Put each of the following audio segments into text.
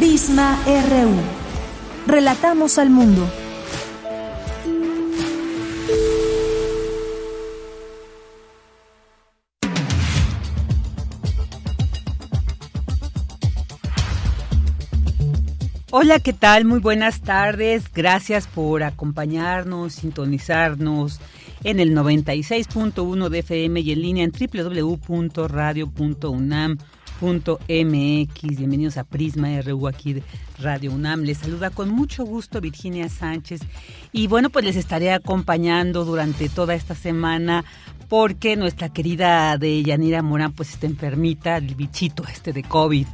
Prisma RU. Relatamos al mundo. Hola, ¿qué tal? Muy buenas tardes. Gracias por acompañarnos, sintonizarnos en el 96.1 de FM y en línea en www.radio.unam.mx. Bienvenidos a Prisma RU aquí de Radio UNAM. Les saluda con mucho gusto Virginia Sánchez y bueno, pues les estaré acompañando durante toda esta semana porque nuestra querida de Yanira Morán pues está enfermita, el bichito este de COVID.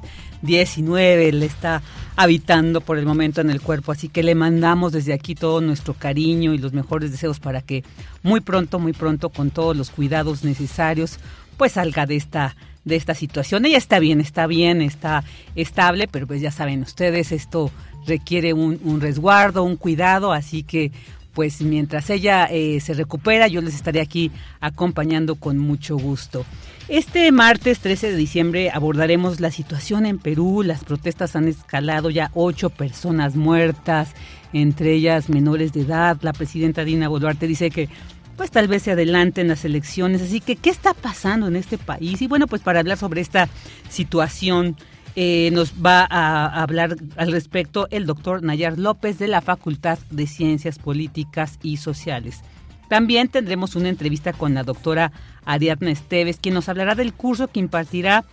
19 le está habitando por el momento en el cuerpo, así que le mandamos desde aquí todo nuestro cariño y los mejores deseos para que muy pronto, muy pronto, con todos los cuidados necesarios, pues salga de esta de esta situación. Ella está bien, está bien, está estable, pero pues ya saben ustedes, esto requiere un, resguardo, un cuidado, así que pues mientras ella eh, se recupera, yo les estaré aquí acompañando con mucho gusto. Este martes 13 de diciembre abordaremos la situación en Perú. Las protestas han escalado ya ocho personas muertas, entre ellas menores de edad. La presidenta Dina Boluarte dice que pues tal vez se adelanten las elecciones. Así que, ¿qué está pasando en este país? Y bueno, pues para hablar sobre esta situación eh, nos va a hablar al respecto el doctor Nayar López de la Facultad de Ciencias Políticas y Sociales. También tendremos una entrevista con la doctora Ariadna Esteves, quien nos hablará del curso que impartirá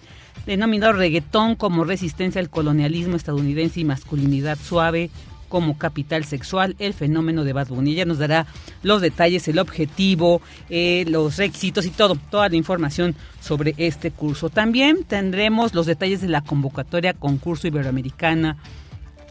denominado Reggaetón como resistencia al colonialismo estadounidense y masculinidad suave como capital sexual, el fenómeno de Bad Bunny. Ella nos dará los detalles, el objetivo, eh, los requisitos y todo, toda la información sobre este curso. También tendremos los detalles de la convocatoria concurso iberoamericana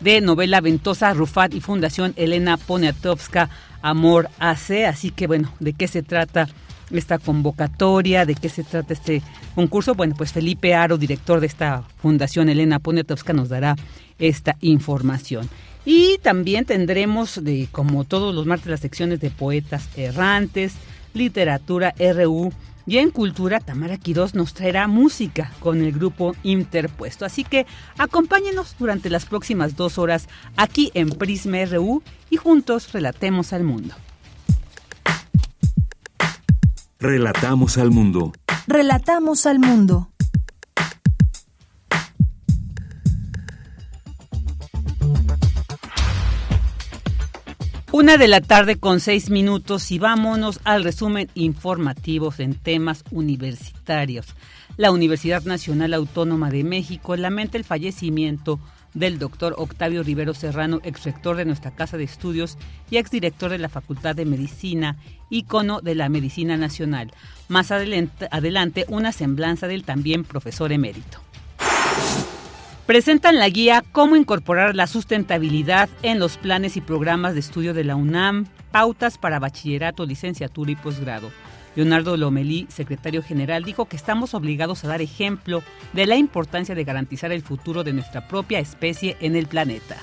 de novela Ventosa Rufat y Fundación Elena Poniatowska Amor AC. Así que bueno, ¿de qué se trata? esta convocatoria, de qué se trata este concurso. Bueno, pues Felipe Aro, director de esta fundación, Elena Poniatowska, nos dará esta información. Y también tendremos, de, como todos los martes, las secciones de poetas errantes, literatura RU y en cultura Tamara Quirós nos traerá música con el grupo Interpuesto. Así que acompáñenos durante las próximas dos horas aquí en Prisma RU y juntos relatemos al mundo. Relatamos al mundo. Relatamos al mundo. Una de la tarde con seis minutos y vámonos al resumen informativo en temas universitarios. La Universidad Nacional Autónoma de México lamenta el fallecimiento del doctor Octavio Rivero Serrano, exrector de nuestra Casa de Estudios y exdirector de la Facultad de Medicina, ícono de la Medicina Nacional. Más adelante una semblanza del también profesor emérito presentan la guía Cómo incorporar la sustentabilidad en los planes y programas de estudio de la UNAM, pautas para bachillerato, licenciatura y posgrado. Leonardo Lomelí, secretario general, dijo que estamos obligados a dar ejemplo de la importancia de garantizar el futuro de nuestra propia especie en el planeta.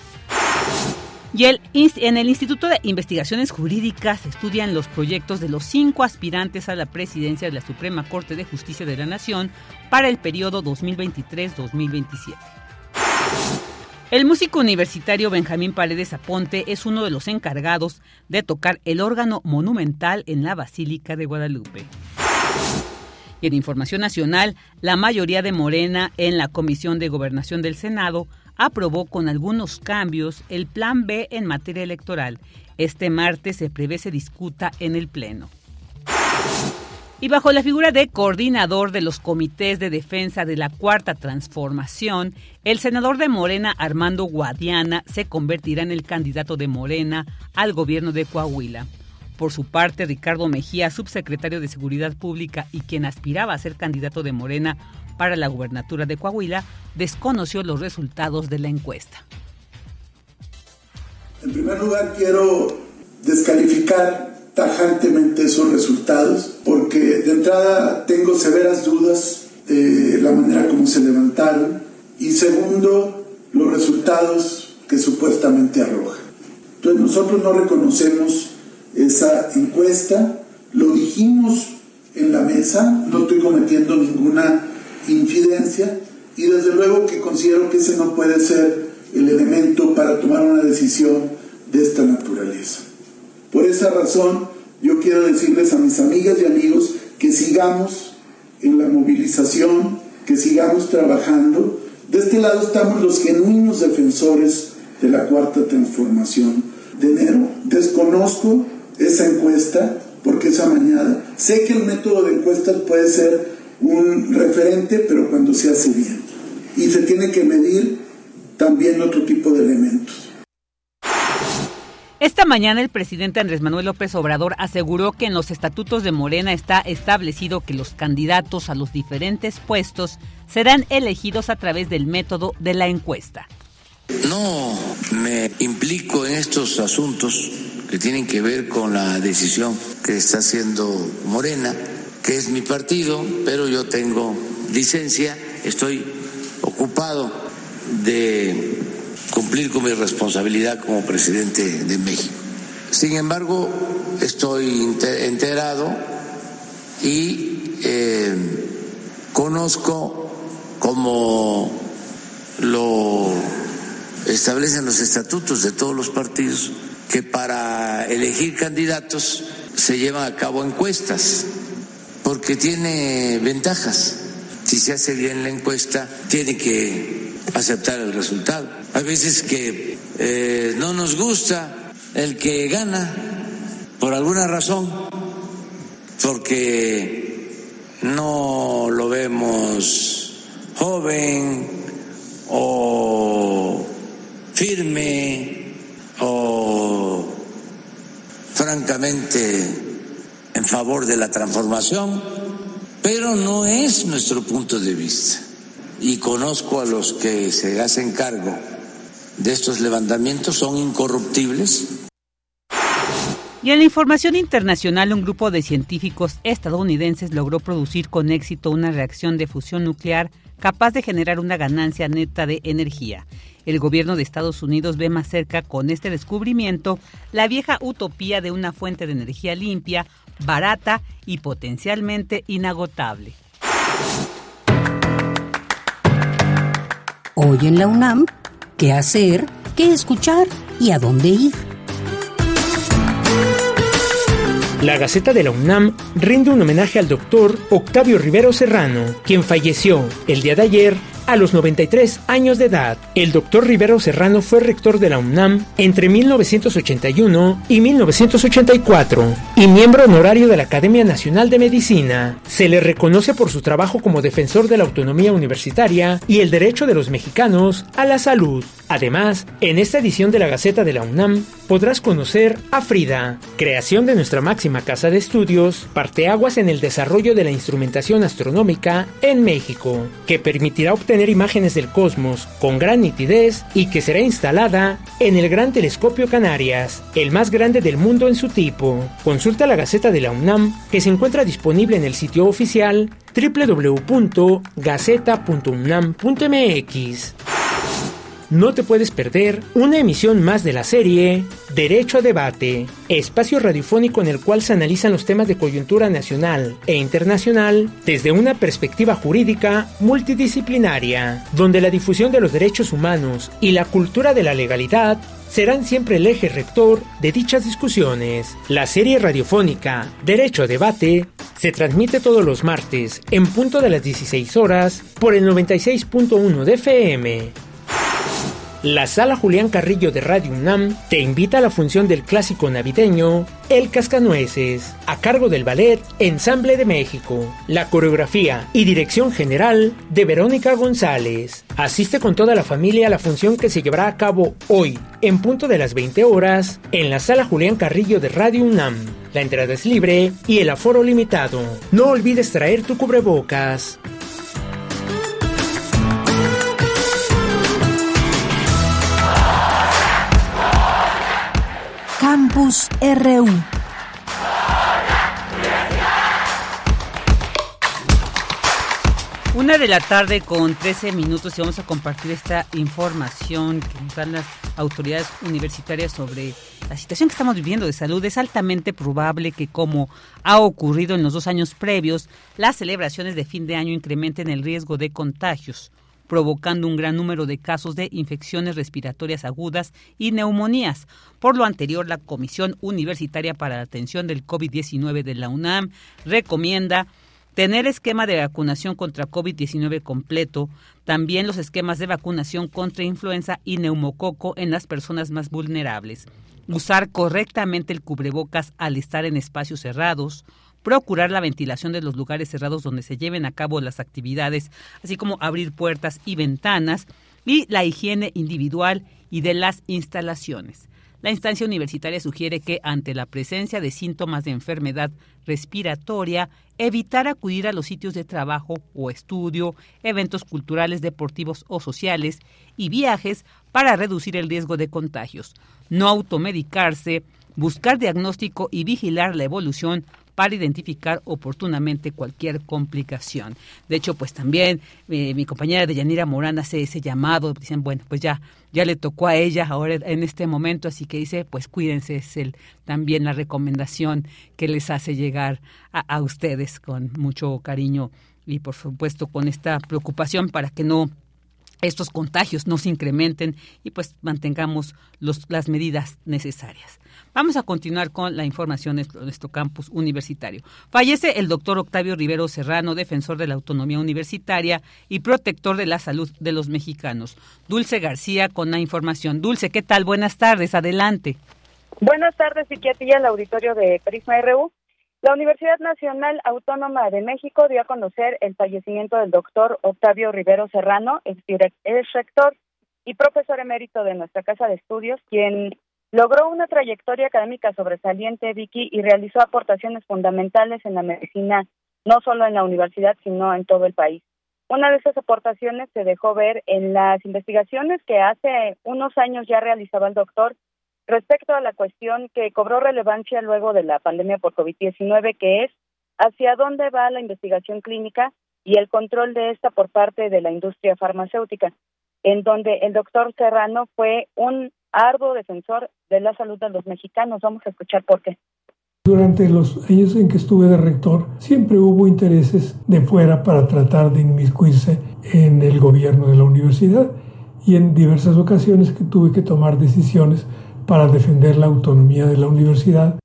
Y en el Instituto de Investigaciones Jurídicas estudian los proyectos de los cinco aspirantes a la presidencia de la Suprema Corte de Justicia de la Nación para el periodo 2023-2027. El músico universitario Benjamín Paredes Aponte es uno de los encargados de tocar el órgano monumental en la Basílica de Guadalupe. Y en Información Nacional, la mayoría de Morena en la Comisión de Gobernación del Senado aprobó con algunos cambios el Plan B en materia electoral. Este martes se prevé se discuta en el Pleno. Y bajo la figura de coordinador de los comités de defensa de la Cuarta Transformación, el senador de Morena, Armando Guadiana, se convertirá en el candidato de Morena al gobierno de Coahuila. Por su parte, Ricardo Mejía, subsecretario de Seguridad Pública y quien aspiraba a ser candidato de Morena para la gubernatura de Coahuila, desconoció los resultados de la encuesta. En primer lugar, quiero descalificar tajantemente esos resultados porque de entrada tengo severas dudas de la manera como se levantaron y segundo, los resultados que supuestamente arrojan. Entonces nosotros no reconocemos esa encuesta, lo dijimos en la mesa, no estoy cometiendo ninguna infidencia y desde luego que considero que ese no puede ser el elemento para tomar una decisión de esta naturaleza. Por esa razón, yo quiero decirles a mis amigas y amigos que sigamos en la movilización, que sigamos trabajando. De este lado estamos los genuinos defensores de la cuarta transformación de enero. Desconozco esa encuesta porque esa mañana sé que el método de encuestas puede ser un referente, pero cuando se hace bien. Y se tiene que medir también otro tipo de elementos. Esta mañana el presidente Andrés Manuel López Obrador aseguró que en los estatutos de Morena está establecido que los candidatos a los diferentes puestos serán elegidos a través del método de la encuesta. No me implico en estos asuntos que tienen que ver con la decisión que está haciendo Morena, que es mi partido, pero yo tengo licencia, estoy ocupado de cumplir con mi responsabilidad como presidente de México. Sin embargo, estoy enterado y eh, conozco como lo establecen los estatutos de todos los partidos que para elegir candidatos se llevan a cabo encuestas porque tiene ventajas. Si se hace bien la encuesta, tiene que aceptar el resultado. Hay veces que eh, no nos gusta el que gana por alguna razón, porque no lo vemos joven o firme o francamente en favor de la transformación, pero no es nuestro punto de vista. Y conozco a los que se hacen cargo de estos levantamientos son incorruptibles. Y en la información internacional, un grupo de científicos estadounidenses logró producir con éxito una reacción de fusión nuclear capaz de generar una ganancia neta de energía. El gobierno de Estados Unidos ve más cerca con este descubrimiento la vieja utopía de una fuente de energía limpia, barata y potencialmente inagotable. Hoy en la UNAM qué hacer, qué escuchar y a dónde ir. La Gaceta de la UNAM rinde un homenaje al doctor Octavio Rivero Serrano, quien falleció el día de ayer a los 93 años de edad. El doctor Rivero Serrano fue rector de la UNAM entre 1981 y 1984 y miembro honorario de la Academia Nacional de Medicina. Se le reconoce por su trabajo como defensor de la autonomía universitaria y el derecho de los mexicanos a la salud. Además, en esta edición de la Gaceta de la UNAM podrás conocer a Frida, creación de nuestra máxima casa de estudios, parteaguas en el desarrollo de la instrumentación astronómica en México, que permitirá obtener imágenes del cosmos con gran nitidez y que será instalada en el Gran Telescopio Canarias, el más grande del mundo en su tipo. Consulta la Gaceta de la UNAM que se encuentra disponible en el sitio oficial www.gaceta.unam.mx. No te puedes perder una emisión más de la serie Derecho a Debate, espacio radiofónico en el cual se analizan los temas de coyuntura nacional e internacional desde una perspectiva jurídica multidisciplinaria, donde la difusión de los derechos humanos y la cultura de la legalidad serán siempre el eje rector de dichas discusiones. La serie radiofónica Derecho a Debate se transmite todos los martes en punto de las 16 horas por el 96.1 de FM la Sala Julián Carrillo de Radio UNAM te invita a la función del clásico navideño El Cascanueces, a cargo del ballet Ensamble de México. La coreografía y dirección general de Verónica González. Asiste con toda la familia a la función que se llevará a cabo hoy, en punto de las 20 horas, en la Sala Julián Carrillo de Radio UNAM. La entrada es libre y el aforo limitado. No olvides traer tu cubrebocas. Campus. Una de la tarde con 13 minutos y vamos a compartir esta información que nos dan las autoridades universitarias sobre la situación que estamos viviendo de salud. Es altamente probable que, como ha ocurrido en los dos años previos, las celebraciones de fin de año incrementen el riesgo de contagios provocando un gran número de casos de infecciones respiratorias agudas y neumonías. Por lo anterior, la Comisión Universitaria para la Atención del COVID-19 de la UNAM recomienda tener esquema de vacunación contra COVID-19 completo, también los esquemas de vacunación contra influenza y neumococo en las personas más vulnerables, usar correctamente el cubrebocas al estar en espacios cerrados, procurar la ventilación de los lugares cerrados donde se lleven a cabo las actividades, así como abrir puertas y ventanas, y la higiene individual y de las instalaciones. La instancia universitaria sugiere que ante la presencia de síntomas de enfermedad respiratoria, evitar acudir a los sitios de trabajo o estudio, eventos culturales, deportivos o sociales y viajes para reducir el riesgo de contagios. No automedicarse, buscar diagnóstico y vigilar la evolución para identificar oportunamente cualquier complicación. De hecho, pues también eh, mi compañera de Yanira Morán hace ese llamado, dicen, bueno, pues ya, ya le tocó a ella ahora en este momento, así que dice, pues cuídense, es el, también la recomendación que les hace llegar a, a ustedes con mucho cariño y por supuesto con esta preocupación para que no estos contagios no se incrementen y pues mantengamos los, las medidas necesarias. Vamos a continuar con la información de nuestro campus universitario. Fallece el doctor Octavio Rivero Serrano, defensor de la autonomía universitaria y protector de la salud de los mexicanos. Dulce García con la información. Dulce, ¿qué tal? Buenas tardes, adelante. Buenas tardes, psiquiatría, el auditorio de Prisma RU. La Universidad Nacional Autónoma de México dio a conocer el fallecimiento del doctor Octavio Rivero Serrano, ex rector y profesor emérito de nuestra casa de estudios, quien Logró una trayectoria académica sobresaliente, Vicky, y realizó aportaciones fundamentales en la medicina, no solo en la universidad, sino en todo el país. Una de esas aportaciones se dejó ver en las investigaciones que hace unos años ya realizaba el doctor respecto a la cuestión que cobró relevancia luego de la pandemia por COVID-19, que es hacia dónde va la investigación clínica y el control de esta por parte de la industria farmacéutica, en donde el doctor Serrano fue un arduo defensor de la salud de los mexicanos. Vamos a escuchar por qué. Durante los años en que estuve de rector, siempre hubo intereses de fuera para tratar de inmiscuirse en el gobierno de la universidad y en diversas ocasiones que tuve que tomar decisiones para defender la autonomía de la universidad.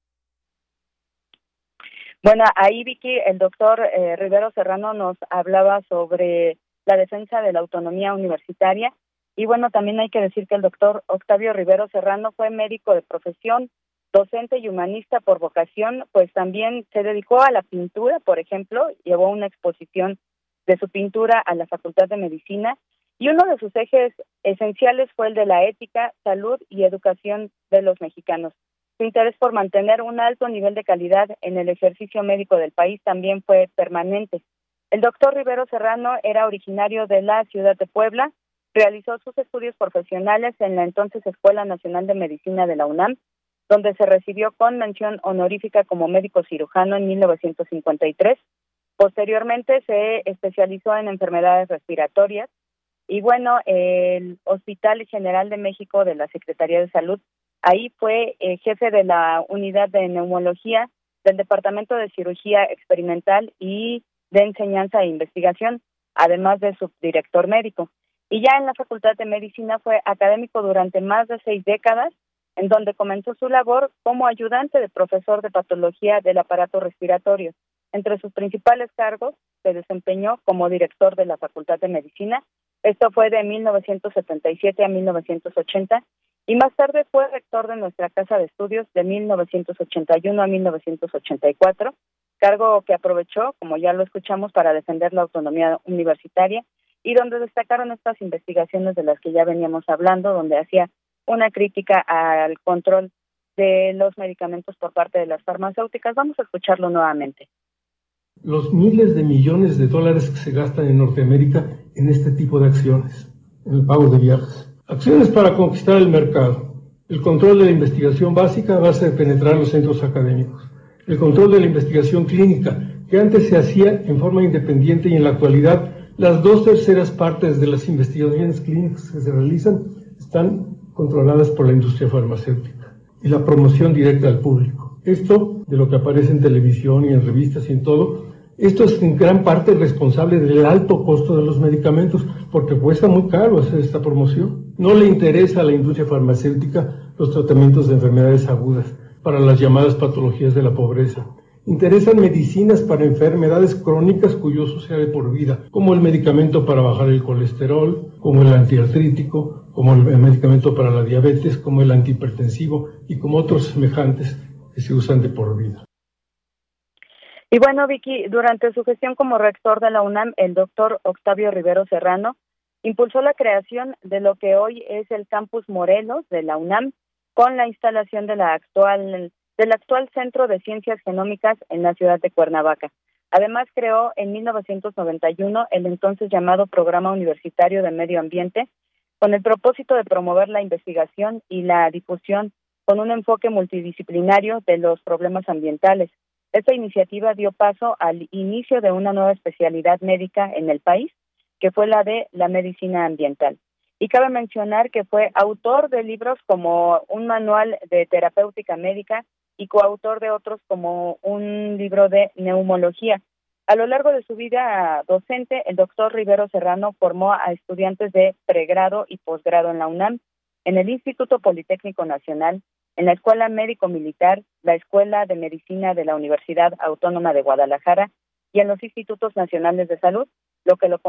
Bueno, ahí Vicky, el doctor eh, Rivero Serrano nos hablaba sobre la defensa de la autonomía universitaria y bueno, también hay que decir que el doctor Octavio Rivero Serrano fue médico de profesión, docente y humanista por vocación, pues también se dedicó a la pintura, por ejemplo, llevó una exposición de su pintura a la Facultad de Medicina y uno de sus ejes esenciales fue el de la ética, salud y educación de los mexicanos. Su interés por mantener un alto nivel de calidad en el ejercicio médico del país también fue permanente. El doctor Rivero Serrano era originario de la ciudad de Puebla, Realizó sus estudios profesionales en la entonces Escuela Nacional de Medicina de la UNAM, donde se recibió con mención honorífica como médico cirujano en 1953. Posteriormente se especializó en enfermedades respiratorias y bueno, el Hospital General de México de la Secretaría de Salud, ahí fue eh, jefe de la unidad de neumología del Departamento de Cirugía Experimental y de Enseñanza e Investigación, además de subdirector médico y ya en la Facultad de Medicina fue académico durante más de seis décadas, en donde comenzó su labor como ayudante de profesor de patología del aparato respiratorio. Entre sus principales cargos se desempeñó como director de la Facultad de Medicina. Esto fue de 1977 a 1980 y más tarde fue rector de nuestra casa de estudios de 1981 a 1984, cargo que aprovechó, como ya lo escuchamos, para defender la autonomía universitaria y donde destacaron estas investigaciones de las que ya veníamos hablando, donde hacía una crítica al control de los medicamentos por parte de las farmacéuticas. Vamos a escucharlo nuevamente. Los miles de millones de dólares que se gastan en Norteamérica en este tipo de acciones, en el pago de viajes. Acciones para conquistar el mercado. El control de la investigación básica va a ser penetrar los centros académicos. El control de la investigación clínica, que antes se hacía en forma independiente y en la actualidad las dos terceras partes de las investigaciones clínicas que se realizan están controladas por la industria farmacéutica y la promoción directa al público. Esto, de lo que aparece en televisión y en revistas y en todo, esto es en gran parte responsable del alto costo de los medicamentos, porque cuesta muy caro hacer esta promoción. No le interesa a la industria farmacéutica los tratamientos de enfermedades agudas para las llamadas patologías de la pobreza. Interesan medicinas para enfermedades crónicas cuyo uso sea de por vida, como el medicamento para bajar el colesterol, como el antiartrítico, como el medicamento para la diabetes, como el antihipertensivo y como otros semejantes que se usan de por vida. Y bueno, Vicky, durante su gestión como rector de la UNAM, el doctor Octavio Rivero Serrano impulsó la creación de lo que hoy es el Campus Morelos de la UNAM con la instalación de la actual, del actual Centro de Ciencias Genómicas en la ciudad de Cuernavaca. Además, creó en 1991 el entonces llamado Programa Universitario de Medio Ambiente, con el propósito de promover la investigación y la difusión con un enfoque multidisciplinario de los problemas ambientales, esta iniciativa dio paso al inicio de una nueva especialidad médica en el país, que fue la de la medicina ambiental. Y cabe mencionar que fue autor de libros como un manual de terapéutica médica y coautor de otros como un libro de neumología. A lo largo de su vida docente, el doctor Rivero Serrano formó a estudiantes de pregrado y posgrado en la UNAM, en el Instituto Politécnico Nacional, en la Escuela Médico Militar, la Escuela de Medicina de la Universidad Autónoma de Guadalajara y en los Institutos Nacionales de Salud, lo que lo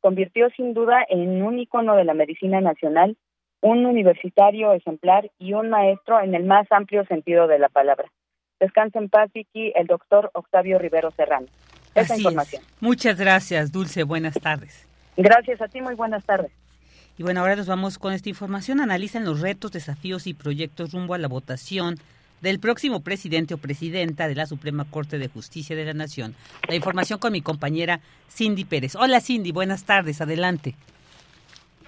convirtió sin duda en un icono de la medicina nacional, un universitario ejemplar y un maestro en el más amplio sentido de la palabra. Descansa en paz, Vicky, el doctor Octavio Rivero Serrano. Esa información. Muchas gracias, Dulce. Buenas tardes. Gracias a ti, muy buenas tardes. Y bueno, ahora nos vamos con esta información. Analizan los retos, desafíos y proyectos rumbo a la votación del próximo presidente o presidenta de la Suprema Corte de Justicia de la Nación. La información con mi compañera Cindy Pérez. Hola Cindy, buenas tardes, adelante.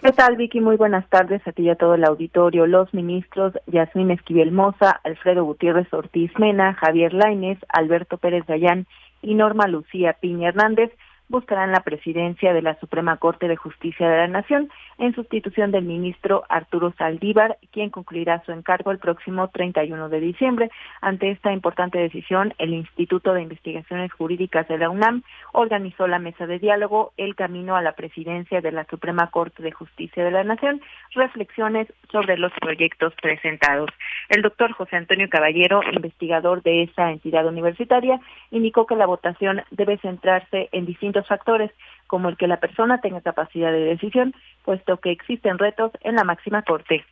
¿Qué tal, Vicky? Muy buenas tardes a ti y a todo el auditorio. Los ministros Yasmín Esquivel Moza, Alfredo Gutiérrez Ortiz Mena, Javier Lainez, Alberto Pérez Gallán y Norma Lucía Piña Hernández buscarán la presidencia de la Suprema Corte de Justicia de la Nación en sustitución del ministro Arturo Saldívar, quien concluirá su encargo el próximo 31 de diciembre. Ante esta importante decisión, el Instituto de Investigaciones Jurídicas de la UNAM organizó la mesa de diálogo El Camino a la Presidencia de la Suprema Corte de Justicia de la Nación, reflexiones sobre los proyectos presentados. El doctor José Antonio Caballero, investigador de esa entidad universitaria, indicó que la votación debe centrarse en distintos factores, como el que la persona tenga capacidad de decisión, puesto que existen retos en la máxima corte.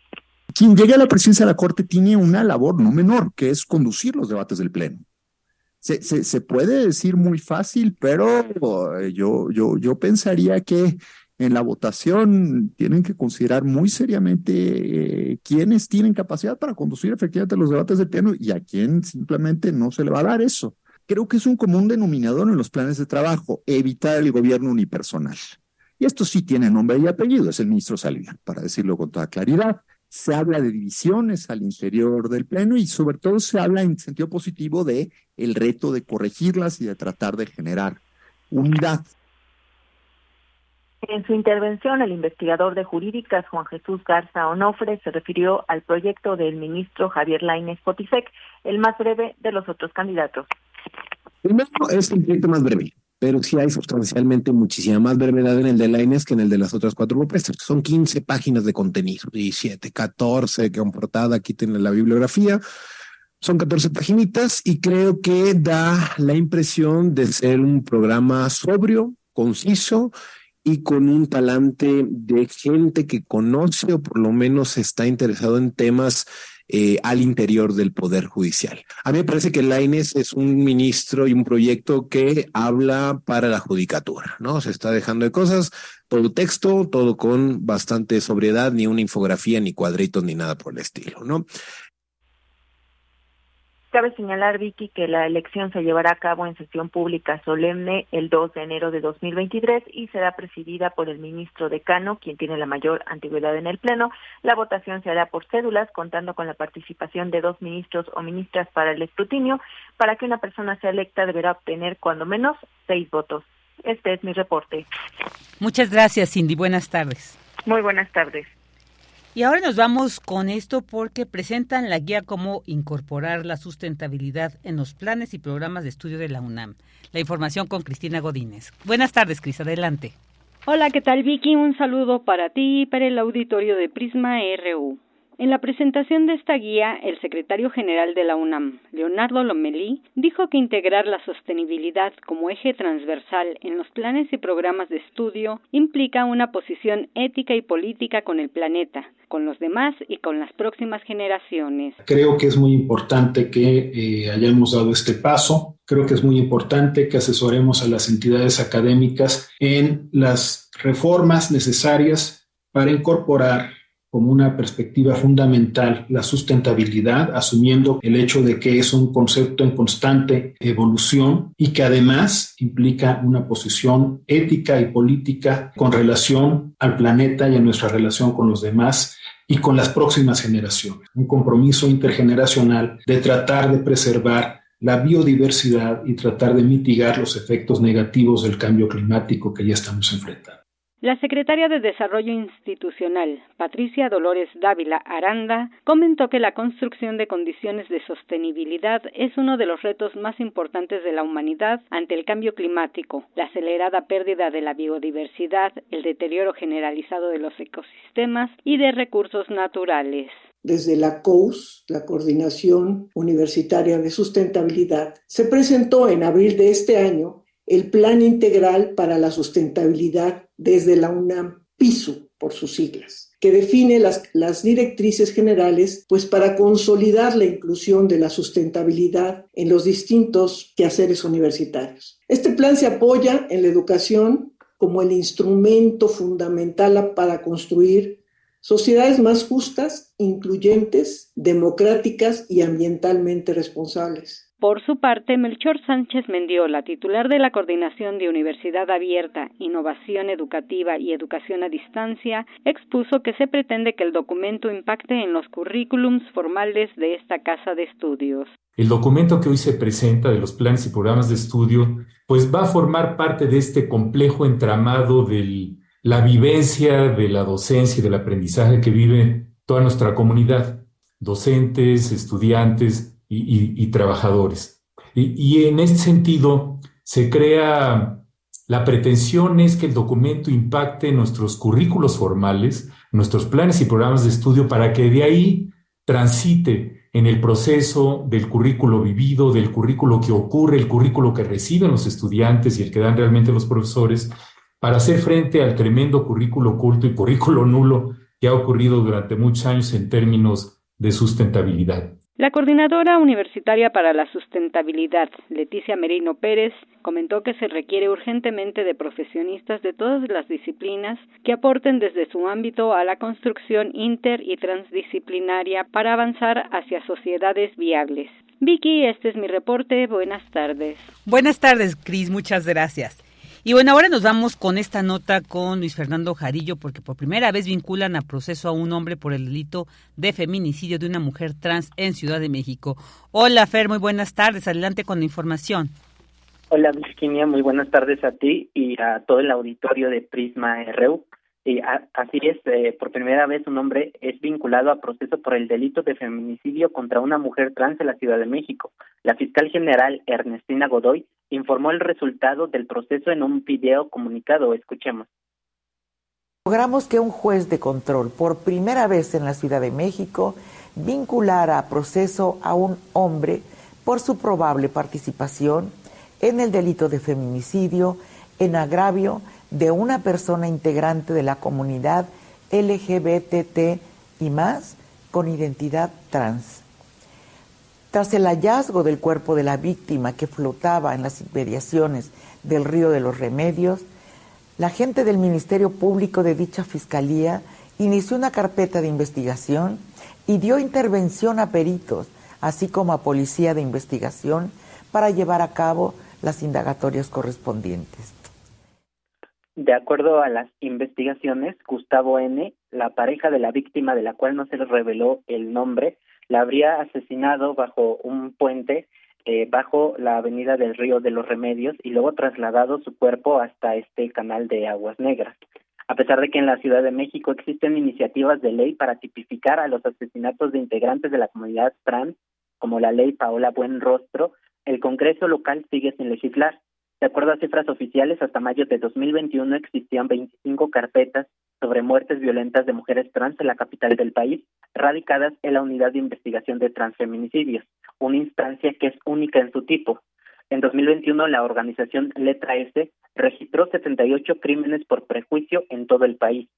Quien llegue a la presidencia de la Corte tiene una labor no menor, que es conducir los debates del Pleno. Se, se, puede decir muy fácil, pero eh, yo, yo, yo pensaría que en la votación tienen que considerar muy seriamente eh, quiénes tienen capacidad para conducir efectivamente los debates del Pleno y a quién simplemente no se le va a dar eso creo que es un común denominador en los planes de trabajo, evitar el gobierno unipersonal. Y esto sí tiene nombre y apellido, es el ministro Salinas, para decirlo con toda claridad. Se habla de divisiones al interior del Pleno y sobre todo se habla en sentido positivo de el reto de corregirlas y de tratar de generar unidad. En su intervención, el investigador de jurídicas Juan Jesús Garza Onofre se refirió al proyecto del ministro Javier Lainez Potisek, el más breve de los otros candidatos. Primero, es el proyecto más breve, pero sí hay sustancialmente muchísima más brevedad en el de Laines que en el de las otras cuatro propuestas. Son 15 páginas de contenido, 17, 14 con portada, aquí tienen la bibliografía. Son 14 paginitas y creo que da la impresión de ser un programa sobrio, conciso y con un talante de gente que conoce o por lo menos está interesado en temas eh, al interior del Poder Judicial. A mí me parece que Laines es un ministro y un proyecto que habla para la judicatura, ¿no? Se está dejando de cosas, todo texto, todo con bastante sobriedad, ni una infografía, ni cuadritos, ni nada por el estilo, ¿no? Cabe señalar, Vicky, que la elección se llevará a cabo en sesión pública solemne el 2 de enero de 2023 y será presidida por el ministro decano, quien tiene la mayor antigüedad en el Pleno. La votación se hará por cédulas, contando con la participación de dos ministros o ministras para el escrutinio. Para que una persona sea electa deberá obtener cuando menos seis votos. Este es mi reporte. Muchas gracias, Cindy. Buenas tardes. Muy buenas tardes. Y ahora nos vamos con esto porque presentan la guía cómo incorporar la sustentabilidad en los planes y programas de estudio de la UNAM. La información con Cristina Godínez. Buenas tardes, Cris, adelante. Hola, ¿qué tal Vicky? Un saludo para ti y para el auditorio de Prisma RU. En la presentación de esta guía, el secretario general de la UNAM, Leonardo Lomelí, dijo que integrar la sostenibilidad como eje transversal en los planes y programas de estudio implica una posición ética y política con el planeta, con los demás y con las próximas generaciones. Creo que es muy importante que eh, hayamos dado este paso. Creo que es muy importante que asesoremos a las entidades académicas en las reformas necesarias para incorporar como una perspectiva fundamental la sustentabilidad, asumiendo el hecho de que es un concepto en constante evolución y que además implica una posición ética y política con relación al planeta y a nuestra relación con los demás y con las próximas generaciones. Un compromiso intergeneracional de tratar de preservar la biodiversidad y tratar de mitigar los efectos negativos del cambio climático que ya estamos enfrentando. La secretaria de Desarrollo Institucional, Patricia Dolores Dávila Aranda, comentó que la construcción de condiciones de sostenibilidad es uno de los retos más importantes de la humanidad ante el cambio climático, la acelerada pérdida de la biodiversidad, el deterioro generalizado de los ecosistemas y de recursos naturales. Desde la COUS, la Coordinación Universitaria de Sustentabilidad, se presentó en abril de este año el Plan Integral para la Sustentabilidad desde la UNAM, PISU por sus siglas, que define las, directrices generales pues para consolidar la inclusión de la sustentabilidad en los distintos quehaceres universitarios. Este plan se apoya en la educación como el instrumento fundamental para construir sociedades más justas, incluyentes, democráticas y ambientalmente responsables. Por su parte, Melchor Sánchez Mendiola, titular de la Coordinación de Universidad Abierta, Innovación Educativa y Educación a Distancia, expuso que se pretende que el documento impacte en los currículums formales de esta casa de estudios. El documento que hoy se presenta de los planes y programas de estudio, pues va a formar parte de este complejo entramado de la vivencia de la docencia y del aprendizaje que vive toda nuestra comunidad, docentes, estudiantes, y, trabajadores. Y, en este sentido, se crea, la pretensión es que el documento impacte nuestros currículos formales, nuestros planes y programas de estudio, para que de ahí transite en el proceso del currículo vivido, del currículo que ocurre, el currículo que reciben los estudiantes y el que dan realmente los profesores, para hacer frente al tremendo currículo oculto y currículo nulo que ha ocurrido durante muchos años en términos de sustentabilidad. La coordinadora universitaria para la sustentabilidad, Leticia Merino Pérez, comentó que se requiere urgentemente de profesionistas de todas las disciplinas que aporten desde su ámbito a la construcción inter y transdisciplinaria para avanzar hacia sociedades viables. Vicky, este es mi reporte. Buenas tardes. Buenas tardes, Cris. Muchas gracias. Y bueno, ahora nos vamos con esta nota con Luis Fernando Jarillo, porque por primera vez vinculan a proceso a un hombre por el delito de feminicidio de una mujer trans en Ciudad de México. Hola, Fer, muy buenas tardes. Adelante con la información. Hola, Virginia, muy buenas tardes a ti y a todo el auditorio de Prisma RU. Y así es, eh, por primera vez un hombre es vinculado a proceso por el delito de feminicidio contra una mujer trans en la Ciudad de México. La fiscal general Ernestina Godoy informó el resultado del proceso en un video comunicado. Escuchemos. Logramos que un juez de control, por primera vez en la Ciudad de México, vinculara a proceso a un hombre por su probable participación en el delito de feminicidio en agravio de una persona integrante de la comunidad LGBTT y más con identidad trans. Tras el hallazgo del cuerpo de la víctima que flotaba en las inmediaciones del río de los Remedios, la gente del Ministerio Público de dicha fiscalía inició una carpeta de investigación y dio intervención a peritos, así como a Policía de Investigación para llevar a cabo las indagatorias correspondientes. De acuerdo a las investigaciones, Gustavo N., la pareja de la víctima de la cual no se le reveló el nombre, la habría asesinado bajo un puente eh, bajo la avenida del Río de los Remedios y luego trasladado su cuerpo hasta este canal de aguas negras. A pesar de que en la Ciudad de México existen iniciativas de ley para tipificar a los asesinatos de integrantes de la comunidad trans, como la ley Paola Buenrostro, el Congreso local sigue sin legislar. De acuerdo a cifras oficiales, hasta mayo de 2021 existían 25 carpetas sobre muertes violentas de mujeres trans en la capital del país, radicadas en la Unidad de Investigación de Transfeminicidios, una instancia que es única en su tipo. En 2021, la organización Letra S registró 78 crímenes por prejuicio en todo el país.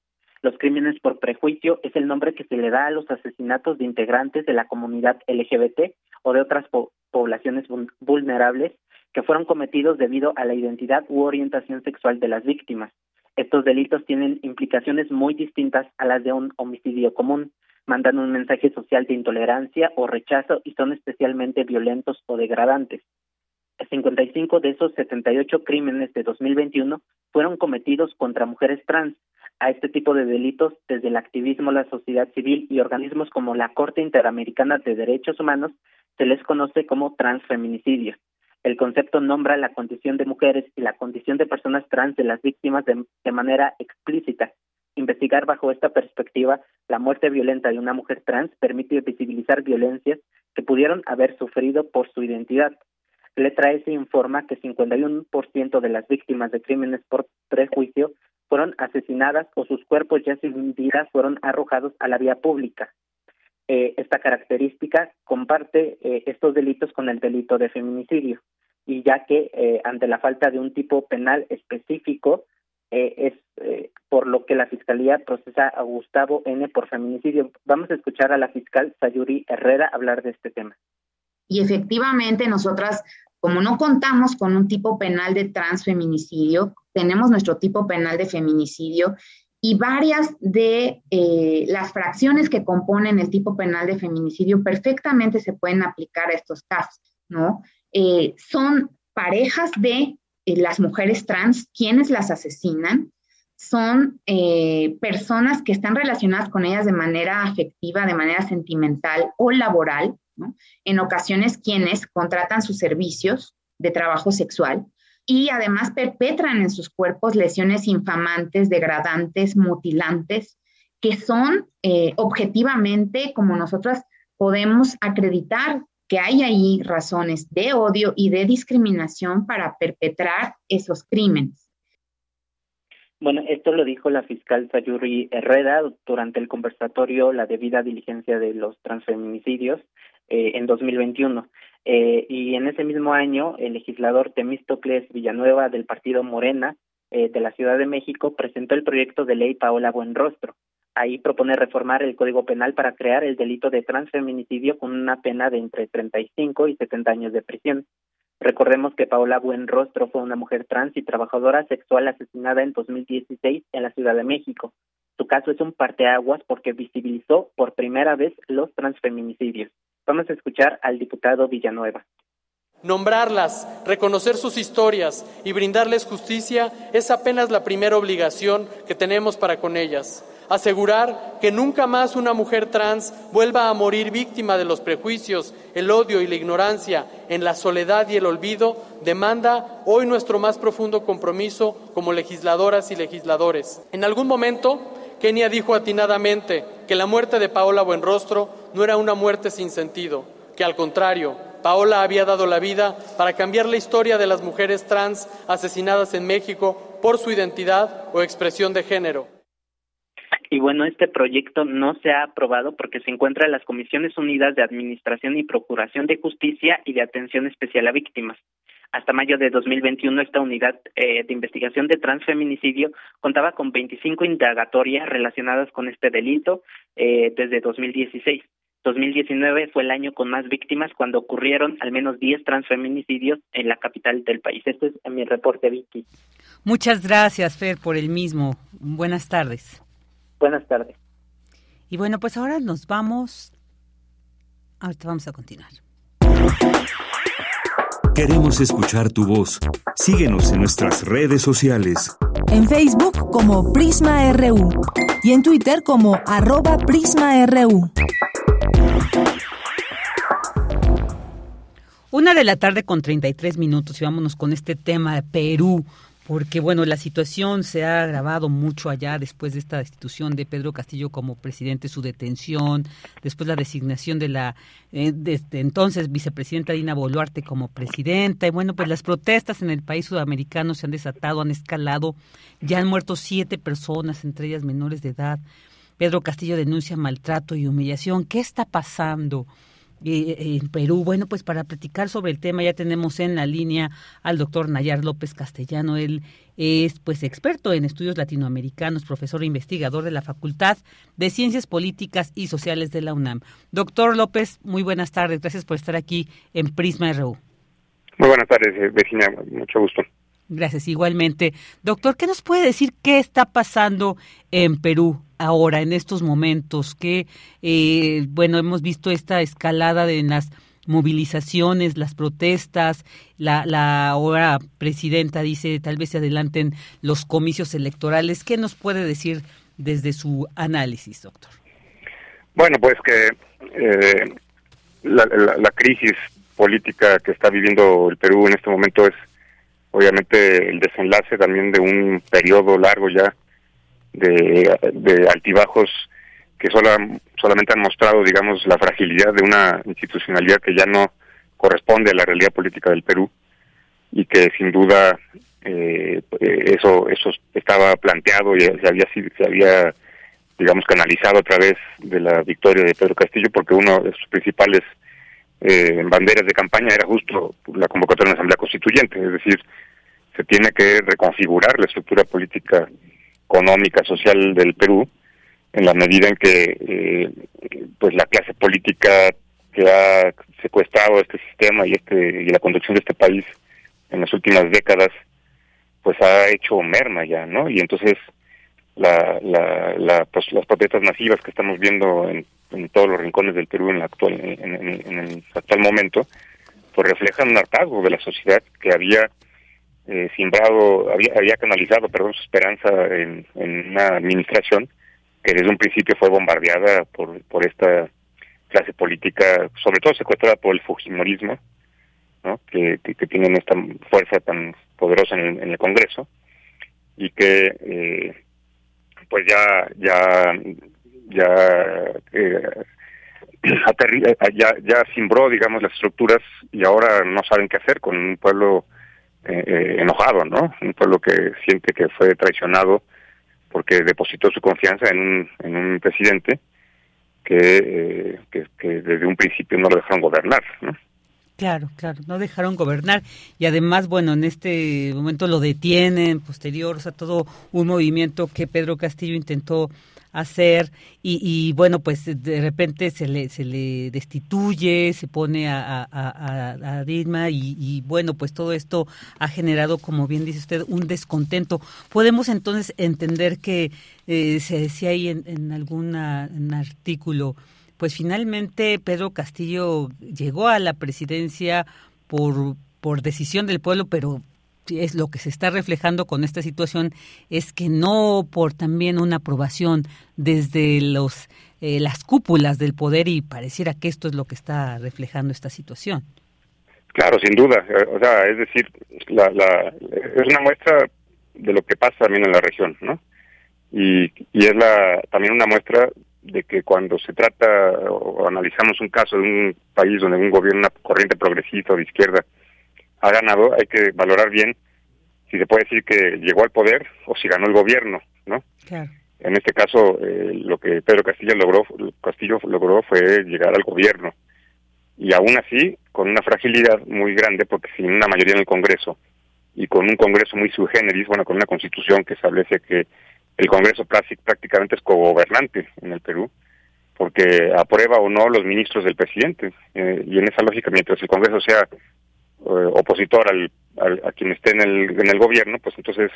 Los crímenes por prejuicio es el nombre que se le da a los asesinatos de integrantes de la comunidad LGBT o de otras poblaciones vulnerables que fueron cometidos debido a la identidad u orientación sexual de las víctimas. Estos delitos tienen implicaciones muy distintas a las de un homicidio común, mandan un mensaje social de intolerancia o rechazo y son especialmente violentos o degradantes. 55 de esos 78 crímenes de 2021 fueron cometidos contra mujeres trans. A este tipo de delitos, desde el activismo, la sociedad civil y organismos como la Corte Interamericana de Derechos Humanos, se les conoce como transfeminicidios. El concepto nombra la condición de mujeres y la condición de personas trans de las víctimas de, de manera explícita. Investigar bajo esta perspectiva la muerte violenta de una mujer trans permite visibilizar violencias que pudieron haber sufrido por su identidad, Letra S informa que 51% de las víctimas de crímenes por prejuicio fueron asesinadas o sus cuerpos ya sin vida fueron arrojados a la vía pública. Eh, esta característica comparte eh, estos delitos con el delito de feminicidio y ya que eh, ante la falta de un tipo penal específico es por lo que la fiscalía procesa a Gustavo N por feminicidio. Vamos a escuchar a la fiscal Sayuri Herrera hablar de este tema. Y efectivamente nosotras como no contamos con un tipo penal de transfeminicidio, tenemos nuestro tipo penal de feminicidio y varias de eh, las fracciones que componen el tipo penal de feminicidio perfectamente se pueden aplicar a estos casos, ¿no? Eh, son parejas de eh, las mujeres trans quienes las asesinan, son personas que están relacionadas con ellas de manera afectiva, de manera sentimental o laboral, en ocasiones quienes contratan sus servicios de trabajo sexual y además perpetran en sus cuerpos lesiones infamantes, degradantes, mutilantes, que son eh, objetivamente, como nosotras podemos acreditar que hay ahí razones de odio y de discriminación para perpetrar esos crímenes. Bueno, esto lo dijo la fiscal Sayuri Herrera durante el conversatorio La debida diligencia de los transfeminicidios eh, en 2021. Eh, y en ese mismo año, el legislador Temístocles Villanueva del partido Morena eh, de la Ciudad de México presentó el proyecto de ley Paola Buenrostro. Ahí propone reformar el Código Penal para crear el delito de transfeminicidio con una pena de entre 35 y 70 años de prisión. Recordemos que Paola Buenrostro fue una mujer trans y trabajadora sexual asesinada en 2016 en la Ciudad de México. Su caso es un parteaguas porque visibilizó por primera vez los transfeminicidios. Vamos a escuchar al diputado Villanueva. Nombrarlas, reconocer sus historias y brindarles justicia es apenas la primera obligación que tenemos para con ellas. Asegurar que nunca más una mujer trans vuelva a morir víctima de los prejuicios, el odio y la ignorancia en la soledad y el olvido demanda hoy nuestro más profundo compromiso como legisladoras y legisladores. En algún momento, Kenia dijo atinadamente que la muerte de Paola Buenrostro no era una muerte sin sentido, que al contrario, Paola había dado la vida para cambiar la historia de las mujeres trans asesinadas en México por su identidad o expresión de género. Y bueno, este proyecto no se ha aprobado porque se encuentra en las Comisiones Unidas de Administración y Procuración de Justicia y de Atención Especial a Víctimas. Hasta mayo de 2021, esta unidad eh, de investigación de transfeminicidio contaba con 25 indagatorias relacionadas con este delito eh, desde 2016. 2019 fue el año con más víctimas cuando ocurrieron al menos 10 transfeminicidios en la capital del país. Este es mi reporte, Vicky. Muchas gracias, Fer, por el mismo. Buenas tardes. Buenas tardes. Y bueno, pues ahora nos vamos Ahorita vamos a continuar. Queremos escuchar tu voz. Síguenos en nuestras redes sociales. En Facebook como Prisma RU y en Twitter como arroba PrismaRU. Una de la tarde con 33 minutos y vámonos con este tema de Perú porque bueno, la situación se ha agravado mucho allá después de esta destitución de Pedro Castillo como presidente, su detención, después la designación de la eh, entonces vicepresidenta Dina Boluarte como presidenta, y bueno, pues las protestas en el país sudamericano se han desatado, han escalado, ya han muerto siete personas, entre ellas menores de edad. Pedro Castillo denuncia maltrato y humillación. ¿Qué está pasando? Eh, en Perú. Bueno, pues para platicar sobre el tema ya tenemos en la línea al doctor Nayar López Castellano. Él es pues experto en estudios latinoamericanos, profesor e investigador de la Facultad de Ciencias Políticas y Sociales de la UNAM. Doctor López, muy buenas tardes. Gracias por estar aquí en Prisma RU. Muy buenas tardes, eh, vecina. Mucho gusto. Gracias, igualmente. Doctor, ¿qué nos puede decir qué está pasando en Perú ahora, en estos momentos? Que, eh, bueno, hemos visto esta escalada de las movilizaciones, las protestas, la, la ahora presidenta dice tal vez se adelanten los comicios electorales. ¿Qué nos puede decir desde su análisis, doctor? Bueno, pues que eh, la, la crisis política que está viviendo el Perú en este momento es obviamente el desenlace también de un periodo largo ya de, altibajos que sola, solamente han mostrado, digamos, la fragilidad de una institucionalidad que ya no corresponde a la realidad política del Perú y que sin duda eh, eso eso estaba planteado y se había se había digamos canalizado a través de la victoria de Pedro Castillo porque uno de sus principales eh, banderas de campaña era justo la convocatoria de una asamblea constituyente, es decir, se tiene que reconfigurar la estructura política, económica, social del Perú, en la medida en que eh, pues la clase política que ha secuestrado este sistema y este y la conducción de este país en las últimas décadas pues ha hecho merma ya no y entonces la, la, la pues las protestas masivas que estamos viendo en, en todos los rincones del Perú en, la actual, en, el actual momento, pues reflejan un hartazgo de la sociedad que había eh, simbrado, había, había canalizado, perdón, su esperanza en, una administración que desde un principio fue bombardeada por, por esta clase política, sobre todo secuestrada por el fujimorismo, que, que, tienen esta fuerza tan poderosa en el, en el Congreso y que eh, pues ya ya ya eh, ya ya simbró digamos las estructuras y ahora no saben qué hacer con un pueblo eh, eh, enojado no un pueblo que siente que fue traicionado porque depositó su confianza en un en un presidente que, que, que desde un principio no lo dejaron gobernar no Claro, claro, no dejaron gobernar y además, bueno, en este momento lo detienen, posterior, o sea, todo un movimiento que Pedro Castillo intentó hacer y, y bueno, pues de repente se le, se le destituye, se pone a, a, Dilma y, y, bueno, pues todo esto ha generado, como bien dice usted, un descontento. Podemos entonces entender que eh, se decía ahí en, en algún artículo, pues finalmente Pedro Castillo llegó a la presidencia por, por decisión del pueblo, pero es lo que se está reflejando con esta situación es que no por también una aprobación desde los eh, las cúpulas del poder y pareciera que esto es lo que está reflejando esta situación. Claro, sin duda. Eh, o sea, es decir, la, la, es una muestra de lo que pasa también en la región, ¿no? Y, y es la también una muestra de que cuando se trata o analizamos un caso de un país donde un gobierno, una corriente progresista o de izquierda ha ganado, hay que valorar bien si se puede decir que llegó al poder o si ganó el gobierno, ¿no? En este caso, eh, lo que Pedro Castillo logró, Castillo logró fue llegar al gobierno y aún así con una fragilidad muy grande porque sin una mayoría en el Congreso y con un Congreso muy sui generis, bueno, con una constitución que establece que el Congreso prácticamente es cogobernante en el Perú, porque aprueba o no los ministros del presidente. Eh, y en esa lógica, mientras el Congreso sea opositor al, a quien esté en el, en el gobierno, pues entonces,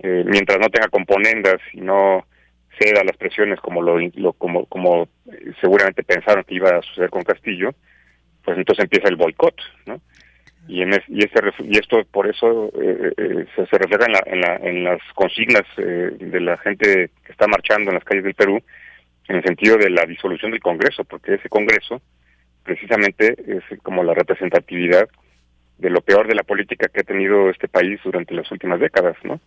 eh, mientras no tenga componendas y no ceda a las presiones como lo, como como seguramente pensaron que iba a suceder con Castillo, pues entonces empieza el boicot, ¿no? Y en y, este, y esto por eso eh, eh, se, se, refleja en, la, en, la, en las consignas eh, de la gente que está marchando en las calles del Perú en el sentido de la disolución del Congreso, porque ese Congreso precisamente es como la representatividad de lo peor de la política que ha tenido este país durante las últimas décadas, ¿no?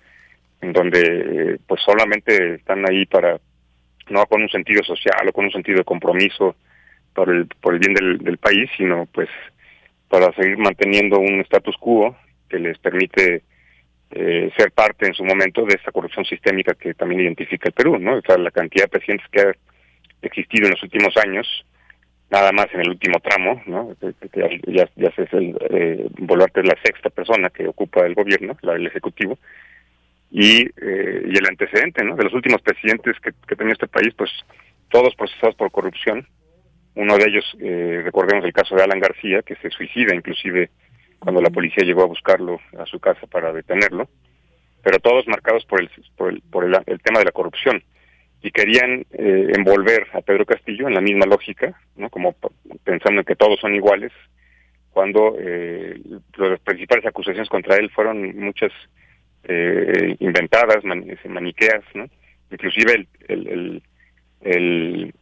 En donde pues solamente están ahí para no con un sentido social o con un sentido de compromiso por el por el bien del, del país, sino pues para seguir manteniendo un status quo que les permite eh, ser parte en su momento de esta corrupción sistémica que también identifica el Perú, ¿no? O sea, la cantidad de presidentes que ha existido en los últimos años nada más en el último tramo, ¿no? Ya, ya se el, eh, Boluarte es la sexta persona que ocupa el gobierno, la del Ejecutivo, y, eh, y el antecedente, ¿no? De los últimos presidentes que, que tenía este país, pues todos procesados por corrupción. Uno de ellos, eh, recordemos el caso de Alan García, que se suicida inclusive cuando la policía llegó a buscarlo a su casa para detenerlo, pero todos marcados por el, por el, por el, el tema de la corrupción y querían eh, envolver a Pedro Castillo en la misma lógica, ¿no? como pensando en que todos son iguales, cuando eh, las principales acusaciones contra él fueron muchas eh, inventadas, maniqueas, ¿no? inclusive el, el, el,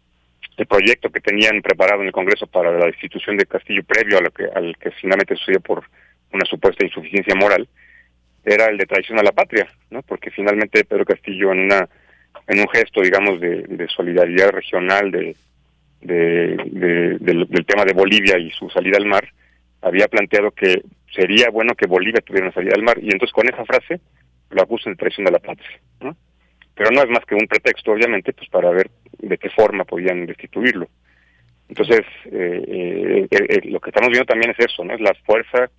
el, proyecto que tenían preparado en el Congreso para la destitución de Castillo previo a lo que, al que finalmente sucedió por una supuesta insuficiencia moral, era el de traición a la patria, ¿no? porque finalmente Pedro Castillo en una en un gesto, digamos, de, solidaridad regional de, del, tema de Bolivia y su salida al mar, había planteado que sería bueno que Bolivia tuviera una salida al mar, y entonces con esa frase lo acusan de traición de la patria, ¿no? Pero no es más que un pretexto, obviamente, pues para ver de qué forma podían destituirlo. Entonces, eh, eh, eh, lo que estamos viendo también es eso, ¿no? Es la fuerza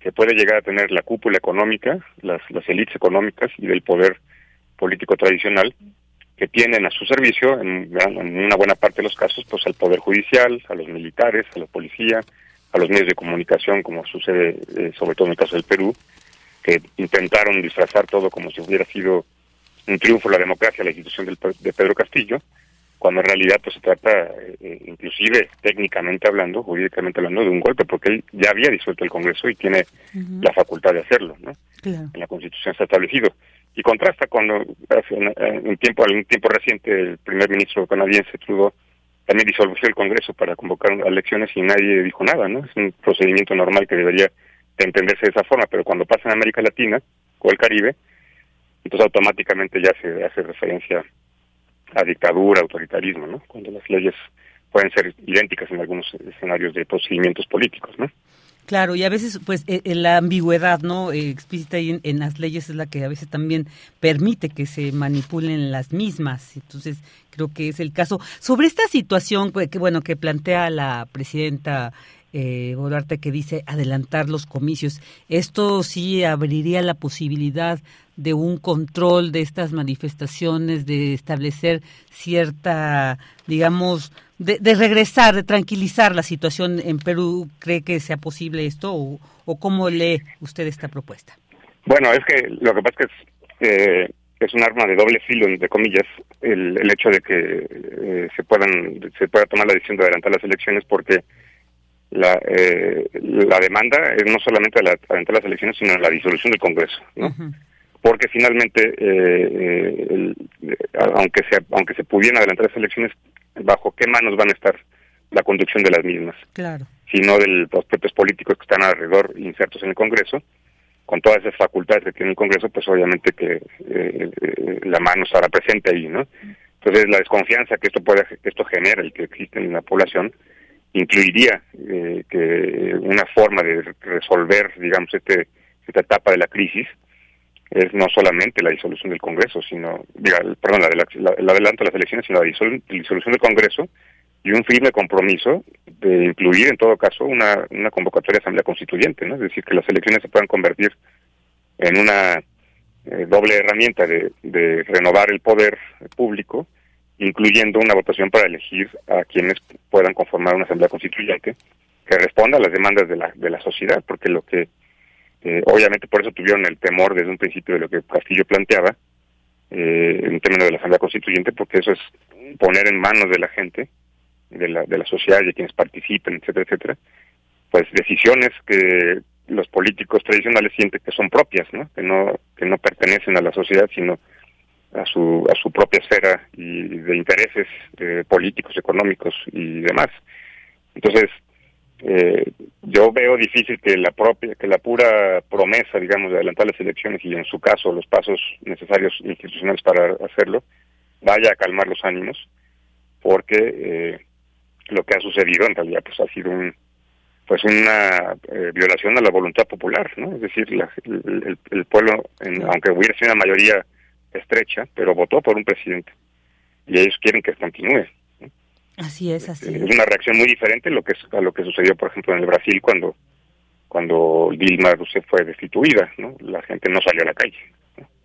que puede llegar a tener la cúpula económica, las, las élites económicas y del poder político tradicional que tienen a su servicio, en, una buena parte de los casos, pues al Poder Judicial, a los militares, a la policía, a los medios de comunicación, como sucede eh, sobre todo en el caso del Perú, que intentaron disfrazar todo como si hubiera sido un triunfo la democracia, la institución del, de Pedro Castillo, cuando en realidad pues se trata, eh, inclusive técnicamente hablando, jurídicamente hablando, de un golpe, porque él ya había disuelto el Congreso y tiene la facultad de hacerlo, ¿no? En la Constitución está establecido y contrasta con hace un, tiempo, un tiempo reciente el primer ministro canadiense Trudeau también disolvió el Congreso para convocar elecciones y nadie dijo nada, ¿no? Es un procedimiento normal que debería entenderse de esa forma, pero cuando pasa en América Latina o el Caribe, entonces automáticamente ya se hace referencia a dictadura, autoritarismo, ¿no? Cuando las leyes pueden ser idénticas en algunos escenarios de procedimientos políticos, ¿no? Claro, y a veces, pues, eh, eh, la ambigüedad, ¿no? Eh, explícita en, las leyes es la que a veces también permite que se manipulen las mismas. Entonces, creo que es el caso. Sobre esta situación, pues, que bueno, que plantea la presidenta eh, Bolarte, que dice adelantar los comicios, esto sí abriría la posibilidad de un control de estas manifestaciones, de establecer cierta, digamos, de, regresar, de tranquilizar la situación en Perú? ¿Cree que sea posible esto o, o cómo lee usted esta propuesta? Bueno, es que lo que pasa es que es, eh, un arma de doble filo, entre comillas, el, el hecho de que eh, se puedan se pueda tomar la decisión de adelantar las elecciones porque la, eh, la demanda es no solamente la, adelantar las elecciones, sino la disolución del Congreso, ¿no? Porque finalmente, aunque se aunque se pudieran adelantar las elecciones, bajo qué manos van a estar la conducción de las mismas. Claro. Sino de los propios políticos que están alrededor insertos en el Congreso, con todas esas facultades que tiene el Congreso, pues obviamente que eh, eh, la mano estará presente ahí, ¿no? Entonces la desconfianza que esto puede que esto genera y que existe en la población incluiría eh, que una forma de resolver, digamos, este esta etapa de la crisis es no solamente la disolución del Congreso, sino, diga, perdón, la, la, el adelanto de las elecciones, sino la disolución del Congreso y un firme compromiso de incluir en todo caso una, una convocatoria de asamblea constituyente, ¿no? Es decir, que las elecciones se puedan convertir en una eh, doble herramienta de, de renovar el poder público, incluyendo una votación para elegir a quienes puedan conformar una asamblea constituyente que responda a las demandas de la, de la sociedad, porque lo que eh, obviamente por eso tuvieron el temor desde un principio de lo que Castillo planteaba, eh, en términos de la Asamblea Constituyente, porque eso es poner en manos de la gente, de la, de la sociedad, de quienes participen, etcétera, etcétera, pues decisiones que los políticos tradicionales sienten que son propias, ¿no? Que no que no pertenecen a la sociedad, sino a su a su propia esfera y de intereses eh, políticos, económicos y demás. Entonces, eh, yo veo difícil que la propia que la pura promesa, digamos, de adelantar las elecciones y en su caso los pasos necesarios institucionales para hacerlo vaya a calmar los ánimos, porque eh, lo que ha sucedido en realidad pues ha sido un pues una eh, violación a la voluntad popular, ¿no? Es decir, el, pueblo, aunque hubiera sido una mayoría estrecha, pero votó por un presidente y ellos quieren que continúe. Así es, así es. una reacción muy diferente a lo que a lo que sucedió, por ejemplo, en el Brasil cuando cuando Dilma Rousseff fue destituida, ¿no? La gente no salió a la calle.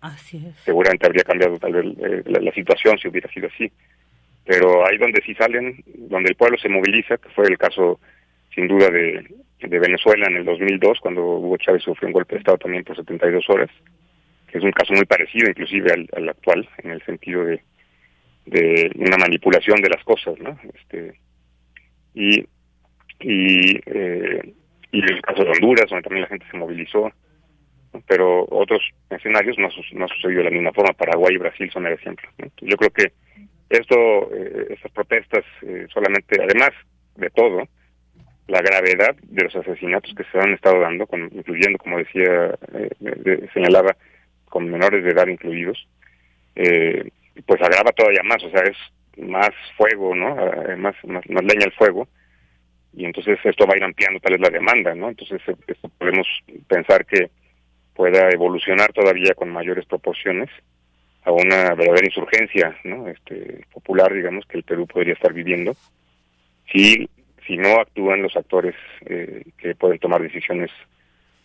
Así es. Seguramente habría cambiado tal vez eh, la, situación si hubiera sido así. Pero ahí donde sí salen, donde el pueblo se moviliza, que fue el caso sin duda de, de Venezuela en el 2002, cuando Hugo Chávez sufrió un golpe de Estado también por 72 horas, que es un caso muy parecido inclusive al, actual, en el sentido de, de una manipulación de las cosas, ¿no? Este, y, y, eh, y el caso de Honduras, donde también la gente se movilizó, pero otros escenarios no, no ha sucedido de la misma forma. Paraguay y Brasil son el ejemplo. Yo creo que esto, eh, estas protestas, eh, solamente, además de todo, la gravedad de los asesinatos que se han estado dando, incluyendo, como decía, eh, señalaba, con menores de edad incluidos, eh, pues agrava todavía más, o sea, es más fuego, ¿no? Eh, más, más, leña al fuego, y entonces esto va a ir ampliando tal vez la demanda, ¿no? Entonces podemos pensar que pueda evolucionar todavía con mayores proporciones a una verdadera insurgencia, ¿no? Este, popular, digamos, que el Perú podría estar viviendo si si no actúan los actores eh, que pueden tomar decisiones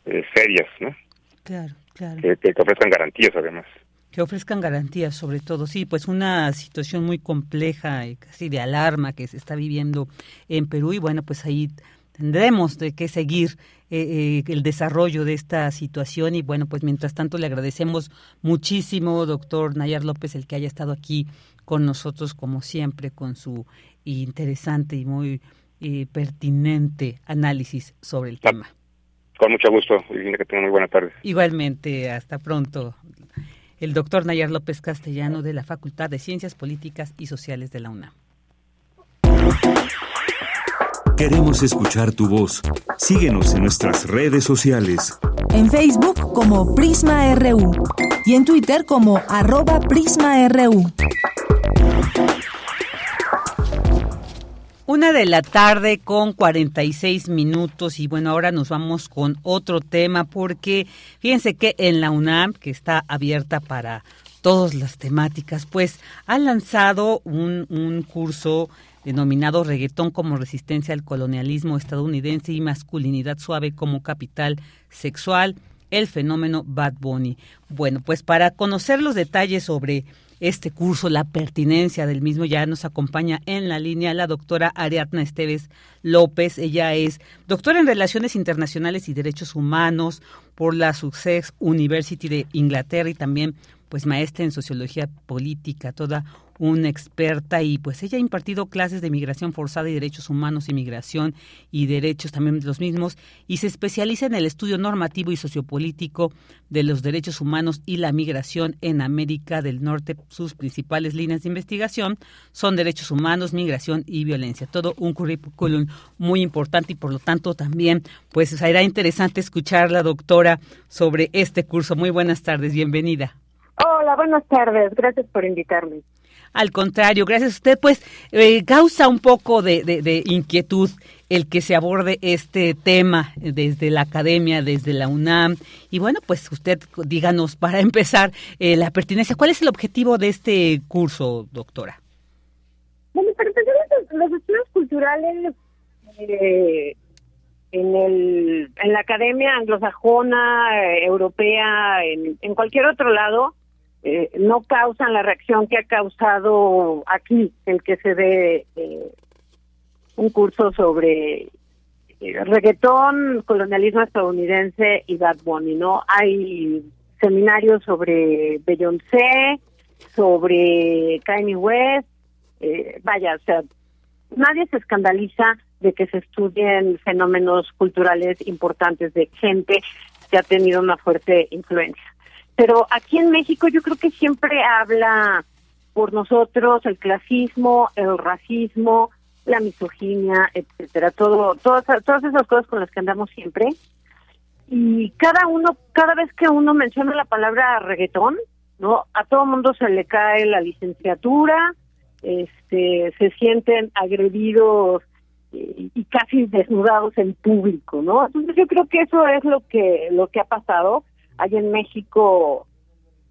eh, serias, ¿no? Claro, claro. Que, ofrezcan garantías, además. Que ofrezcan garantías, sobre todo. Sí, pues una situación muy compleja y casi de alarma que se está viviendo en Perú y bueno, pues ahí tendremos de que seguir eh, el desarrollo de esta situación y bueno, pues mientras tanto le agradecemos muchísimo, doctor Nayar López, el que haya estado aquí con nosotros como siempre con su interesante y muy y pertinente análisis sobre el tema. Con mucho gusto, y que tenga muy buena tarde. Igualmente, hasta pronto. El doctor Nayar López Castellano de la Facultad de Ciencias Políticas y Sociales de la UNAM. Queremos escuchar tu voz. Síguenos en nuestras redes sociales. En Facebook como Prisma RU y en Twitter como arroba PrismaRU. Una de la tarde con 46 minutos y bueno, ahora nos vamos con otro tema porque fíjense que en la UNAM, que está abierta para todas las temáticas, pues ha lanzado un, un curso denominado Reggaetón como resistencia al colonialismo estadounidense y masculinidad suave como capital sexual, el fenómeno Bad Bunny. Bueno, pues para conocer los detalles sobre este curso, la pertinencia del mismo. Ya nos acompaña en la línea la doctora Ariadna Esteves López. Ella es doctora en Relaciones Internacionales y Derechos Humanos por la Sussex University de Inglaterra y también pues maestra en sociología política, toda una experta y pues ella ha impartido clases de migración forzada y derechos humanos, inmigración y derechos también de los mismos y se especializa en el estudio normativo y sociopolítico de los derechos humanos y la migración en América del Norte. Sus principales líneas de investigación son derechos humanos, migración y violencia. Todo un currículum muy importante y por lo tanto también pues será interesante escuchar la doctora sobre este curso. Muy buenas tardes, bienvenida. Hola, buenas tardes. Gracias por invitarme. Al contrario, gracias a usted, pues eh, causa un poco de, inquietud el que se aborde este tema desde la academia, desde la UNAM. Y bueno, pues usted díganos para empezar eh, la pertinencia, ¿cuál es el objetivo de este curso, doctora? Bueno, los estudios culturales eh, en, el, en la academia anglosajona, europea, en, en cualquier otro lado, eh, no causan la reacción que ha causado aquí el que se dé eh, un curso sobre eh, reggaetón, colonialismo estadounidense y Bad Bunny, ¿no? Hay seminarios sobre Beyoncé, sobre Kanye West, eh, vaya, o sea, nadie se escandaliza de que se estudien fenómenos culturales importantes de gente que ha tenido una fuerte influencia. Pero aquí en México yo creo que siempre habla por nosotros el clasismo, el racismo, la misoginia, etcétera, todo, todas, todas esas cosas con las que andamos siempre. Y cada uno, cada vez que uno menciona la palabra reggaetón, ¿no? A todo mundo se le cae la licenciatura, este, se sienten agredidos y, y casi desnudados en público, ¿no? Entonces yo creo que eso es lo que lo que ha pasado allá en México.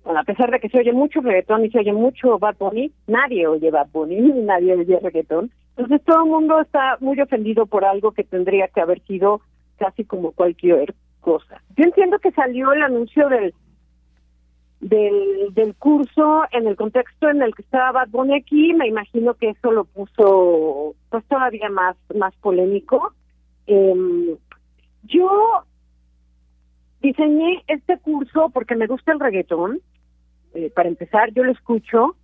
Bueno, a pesar de que se oye mucho reggaetón y se oye mucho Bad Bunny, nadie oye Bad Bunny, nadie oye reggaetón. Entonces todo el mundo está muy ofendido por algo que tendría que haber sido casi como cualquier cosa. Yo entiendo que salió el anuncio del del, del curso en el contexto en el que estaba Bad Bunny aquí, me imagino que eso lo puso pues todavía más, más polémico. Em, yo diseñé este curso porque me gusta el reggaetón. Eh, para empezar, yo lo escucho,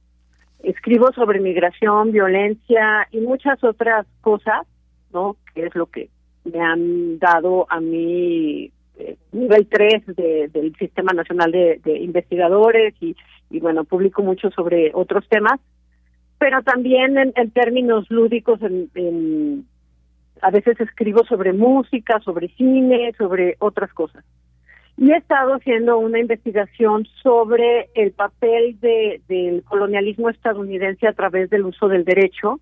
escribo sobre migración, violencia y muchas otras cosas, ¿no? Que es lo que me han dado a mí eh, nivel 3 del Sistema Nacional de, Investigadores y, y, bueno, publico mucho sobre otros temas, pero también en, términos lúdicos, en, a veces escribo sobre música, sobre cine, sobre otras cosas. Y he estado haciendo una investigación sobre el papel de, del colonialismo estadounidense a través del uso del derecho,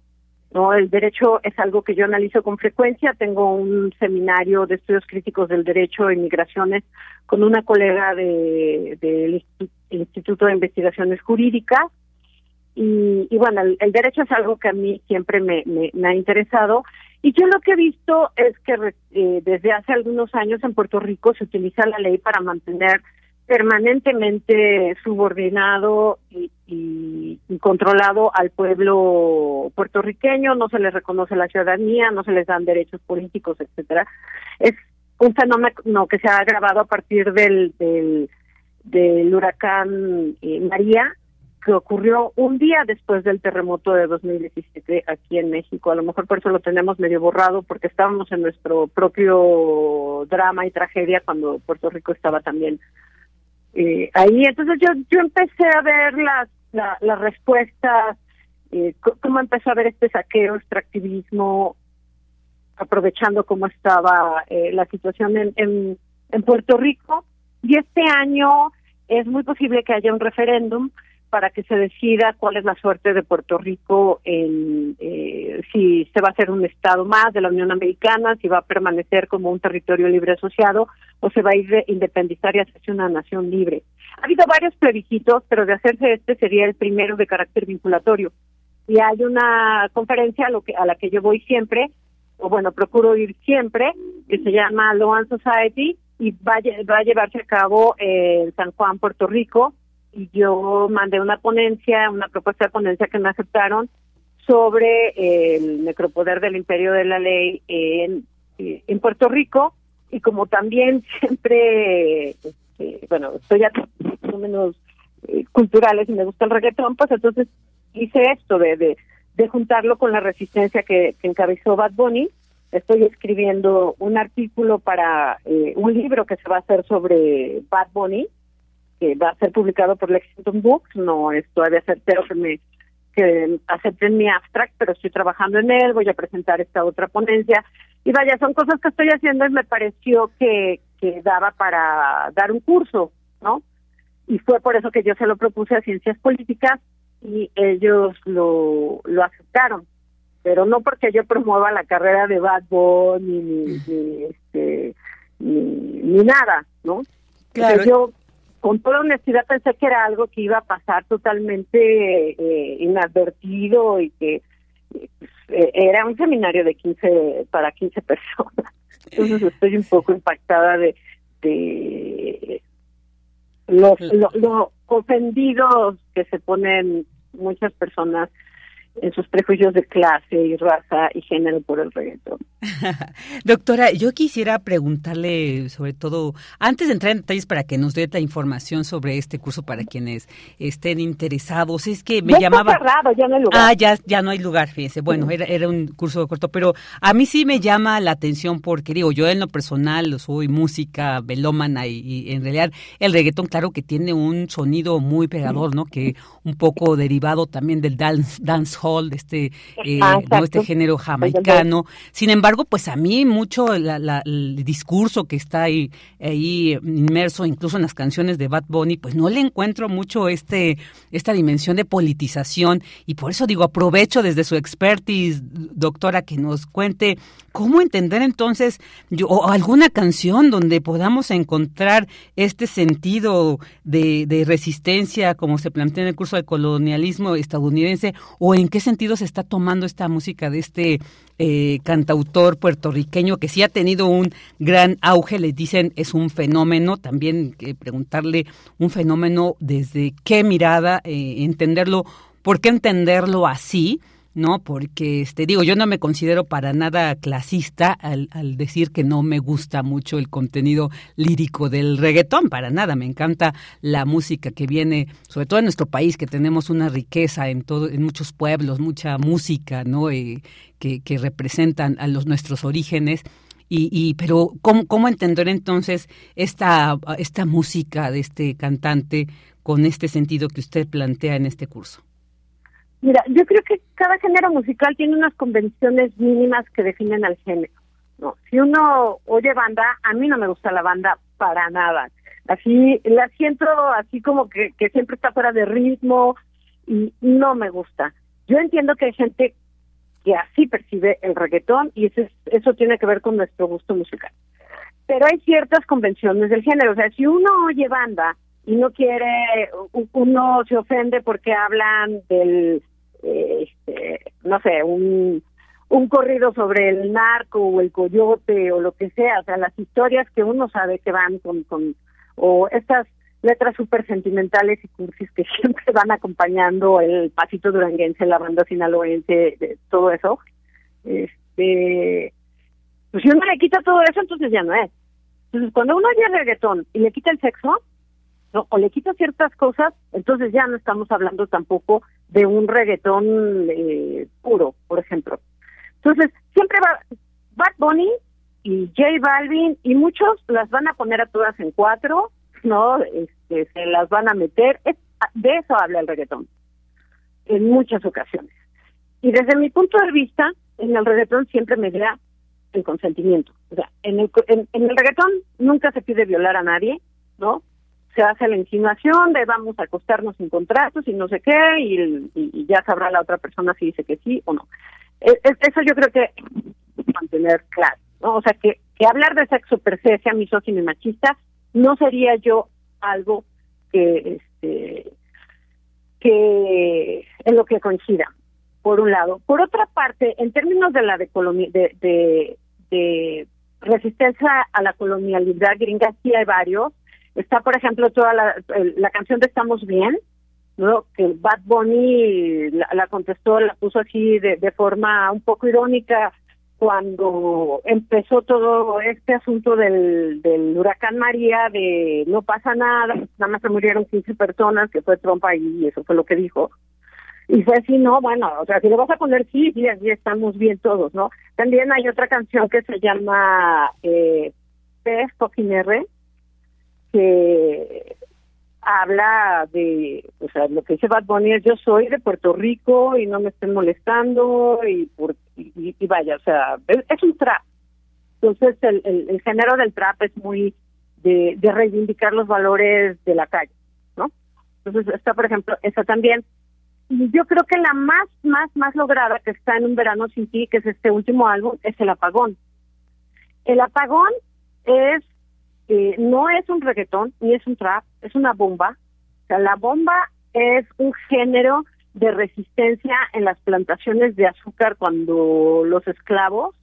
no, el derecho es algo que yo analizo con frecuencia. Tengo un seminario de estudios críticos del derecho e inmigraciones con una colega del de, Instituto de Investigaciones Jurídicas. Y, bueno, el, derecho es algo que a mí siempre me, me, ha interesado. Y yo lo que he visto es que eh, desde hace algunos años en Puerto Rico se utiliza la ley para mantener permanentemente subordinado y, controlado al pueblo puertorriqueño, no se les reconoce la ciudadanía, no se les dan derechos políticos, etcétera. Es un fenómeno que se ha agravado a partir del, del, huracán eh, María, que ocurrió un día después del terremoto de 2017 aquí en México. A lo mejor por eso lo tenemos medio borrado, porque estábamos en nuestro propio drama y tragedia cuando Puerto Rico estaba también eh, ahí entonces yo yo empecé a ver las las respuestas eh, cómo empezó a ver este saqueo extractivismo aprovechando cómo estaba eh, la situación en, en Puerto Rico y este año es muy posible que haya un referéndum para que se decida cuál es la suerte de Puerto Rico en eh, si se va a hacer un estado más de la Unión Americana, si va a permanecer como un territorio libre asociado o se va a ir a independizar y hacerse una nación libre. Ha habido varios plebiscitos, pero de hacerse este sería el primero de carácter vinculatorio. Y hay una conferencia a, lo que, a la que yo voy siempre, o bueno, procuro ir siempre, que se llama Loan Society y va, va a llevarse a cabo en San Juan, Puerto Rico, y yo mandé una ponencia, una propuesta de ponencia que me aceptaron sobre el necropoder del imperio de la ley en, en Puerto Rico y como también siempre, este, bueno, estoy a menos eh, culturales y me gusta el reggaetón, pues entonces hice esto de, de, de juntarlo con la resistencia que, que, encabezó Bad Bunny. Estoy escribiendo un artículo para eh, un libro que se va a hacer sobre Bad Bunny, que va a ser publicado por Lexington Books, no es todavía certero que me que acepten mi abstract, pero estoy trabajando en él, voy a presentar esta otra ponencia. Y vaya, son cosas que estoy haciendo y me pareció que, que daba para dar un curso, ¿no? Y fue por eso que yo se lo propuse a Ciencias Políticas y ellos lo, lo aceptaron. Pero no porque yo promueva la carrera de Bad Bunny ni, ni, este, ni, nada, ¿no? Claro. yo con toda honestidad pensé que era algo que iba a pasar totalmente eh, inadvertido y que eh, era un seminario de 15 para 15 personas. Entonces estoy un poco impactada de, de los lo, ofendidos que se ponen muchas personas en sus prejuicios de clase y raza y género por el reggaetón. Doctora, yo quisiera preguntarle sobre todo, antes de entrar en detalles para que nos dé la información sobre este curso para quienes estén interesados, es que me ya llamaba... Está cerrado, ya no hay lugar. Ah, ya, ya no hay lugar, fíjense. Bueno, era, era un curso corto, pero a mí sí me llama la atención porque, digo, yo en lo personal soy música velómana y, y en realidad el reggaetón, claro que tiene un sonido muy pegador, ¿no? Que un poco derivado también del dance, dance hall, de este, eh, ¿no? este género jamaicano. Sin embargo, pues a mí mucho la- la- el discurso que está ahí, ahí inmerso, incluso en las canciones de Bad Bunny, pues no le encuentro mucho este, esta dimensión de politización. Y por eso digo, aprovecho desde su expertise, doctora, que nos cuente cómo entender entonces yo, o alguna canción donde podamos encontrar este sentido de, resistencia como se plantea en el curso de colonialismo estadounidense o en qué sentido se está tomando esta música de este eh, cantautor puertorriqueño que sí ha tenido un gran auge, les dicen es un fenómeno, también que preguntarle un fenómeno desde qué mirada, eh, entenderlo, por qué entenderlo así, ¿no? Porque, este, digo, yo no me considero para nada clasista al, decir que no me gusta mucho el contenido lírico del reggaetón, para nada, me encanta la música que viene, sobre todo en nuestro país, que tenemos una riqueza en todo, en muchos pueblos, mucha música, ¿no? Eh, que, que representan a los nuestros orígenes. Y, y pero ¿cómo, cómo entender entonces esta, esta música de este cantante con este sentido que usted plantea en este curso? Mira, yo creo que cada género musical tiene unas convenciones mínimas que definen al género. No, si uno oye banda, a mí no me gusta la banda para nada. Así la siento así como que, que siempre está fuera de ritmo y no me gusta. Yo entiendo que hay gente que así percibe el reggaetón y eso, es- eso tiene que ver con nuestro gusto musical. Pero hay ciertas convenciones del género. O sea, si uno oye banda y no quiere, uno se ofende porque hablan del, este, no sé, un, un corrido sobre el narco o el coyote o lo que sea. O sea, las historias que uno sabe que van con, con o estas letras súper sentimentales y cursis que siempre van acompañando el pasito duranguense, la banda sinaloense, de- todo eso. Este, pues si uno le quita todo eso, entonces ya no es. Entonces, cuando uno oye reggaetón y le quita el sexo, ¿no? o le quita ciertas cosas, entonces ya no estamos hablando tampoco de un reggaetón eh, puro, por ejemplo. Entonces, siempre va Bad Bunny y J Balvin y muchos las van a poner a todas en cuatro, ¿no? Este, se las van a meter. Es- de eso habla el reggaetón en muchas ocasiones. Y desde mi punto de vista, en el reggaetón siempre me da el consentimiento. O sea, en el, en, en el reggaetón nunca se pide violar a nadie, ¿no? Se hace la insinuación de vamos a acostarnos sin contratos y no sé qué, y, ya sabrá la otra persona si dice que sí o no. E- Eso yo creo que mantener claro, ¿no? O sea, que, hablar de sexo per se sea misógino y machista no sería yo algo que, este, que en lo que coincida, por un lado. Por otra parte, en términos de la de, de, de, de resistencia a la colonialidad gringa, sí hay varios. Está, por ejemplo, toda la, la canción de Estamos Bien, ¿no? que Bad Bunny la, la contestó, la puso así de, de forma un poco irónica cuando empezó todo este asunto del, del huracán María, de no pasa nada, nada más se murieron 15 personas, que fue Trump ahí, y eso fue lo que dijo. Y fue así, no, bueno, o sea, si le vas a poner sí, sí, así estamos bien todos, ¿no? También hay otra canción que se llama eh, P que habla de, o sea, lo que dice Bad Bunny es yo soy de Puerto Rico y no me estén molestando y, por, y, vaya, o sea, es, un trap. Entonces el, el, el género del trap es muy de, de reivindicar los valores de la calle, ¿no? Entonces está, por ejemplo, esa también. Yo creo que la más, más, más lograda que está en Un Verano Sin Ti, que es este último álbum, es El Apagón. El Apagón es, eh, no es un reggaetón, ni es un trap, es una bomba. O sea, la bomba es un género de resistencia en las plantaciones de azúcar cuando los esclavos,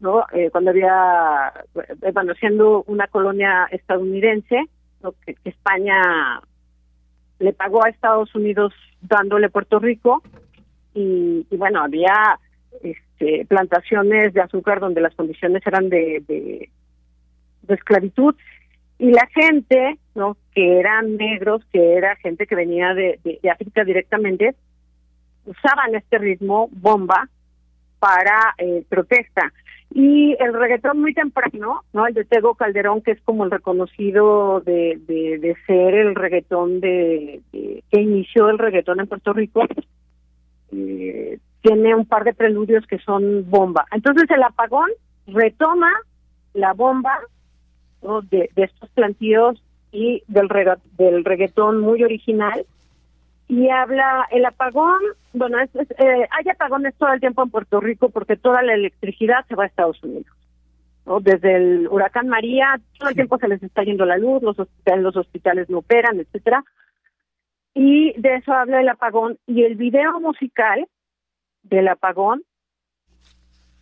¿no? Eh, cuando había, eh, bueno, siendo una colonia estadounidense, que, España le pagó a Estados Unidos dándole Puerto Rico y, y bueno, había este, plantaciones de azúcar donde las condiciones eran de, esclavitud y la gente, ¿no? Que eran negros, que era gente que venía de, de, África directamente, usaban este ritmo bomba para eh, protesta. Y el reggaetón muy temprano, ¿no? El de Tego Calderón, que es como el reconocido de, de, ser el reggaetón de, que inició el reggaetón en Puerto Rico, eh, tiene un par de preludios que son bomba. Entonces el apagón retoma la bomba de, estos plantíos y del, del reggaetón muy original y habla el apagón, bueno, es, eh, hay apagones todo el tiempo en Puerto Rico porque toda la electricidad se va a Estados Unidos. ¿no? Desde el huracán María, todo el tiempo se les está yendo la luz, los hospitales, los hospitales no operan, etcétera. Y de eso habla el apagón. Y el video musical del apagón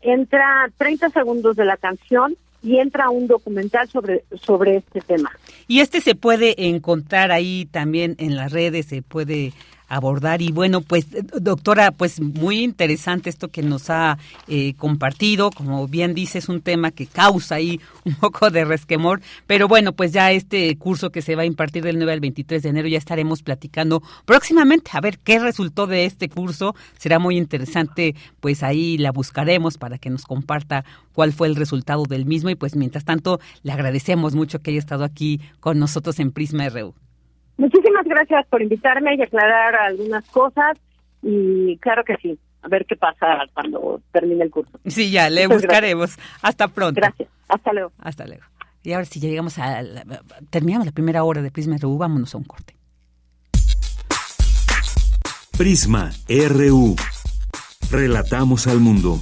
entra 30 segundos de la canción y entra un documental sobre, sobre este tema. Y este se puede encontrar ahí también en las redes, se puede abordar. Y bueno, pues doctora, pues muy interesante esto que nos ha eh, compartido. Como bien dice, es un tema que causa ahí un poco de resquemor. Pero bueno, pues ya este curso que se va a impartir del 9 al 23 de enero ya estaremos platicando próximamente. A ver qué resultó de este curso. Será muy interesante, pues ahí la buscaremos para que nos comparta cuál fue el resultado del mismo. Y pues mientras tanto, le agradecemos mucho que haya estado aquí con nosotros en Prisma RU. Muchísimas gracias por invitarme y aclarar algunas cosas y claro que sí, a ver qué pasa cuando termine el curso. Sí, ya, le buscaremos. Hasta pronto. Gracias, hasta luego. Hasta luego. Y ahora si ya llegamos a... terminamos la primera hora de Prisma RU, vámonos a un corte. Prisma RU. Relatamos al mundo.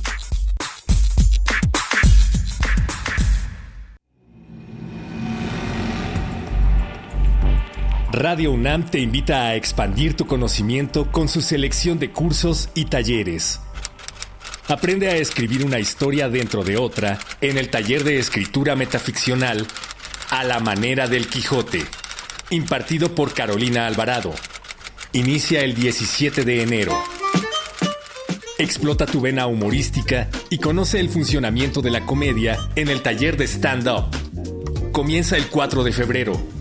Radio UNAM te invita a expandir tu conocimiento con su selección de cursos y talleres. Aprende a escribir una historia dentro de otra en el taller de escritura metaficcional A la manera del Quijote, impartido por Carolina Alvarado. Inicia el 17 de enero. Explota tu vena humorística y conoce el funcionamiento de la comedia en el taller de stand-up. Comienza el 4 de febrero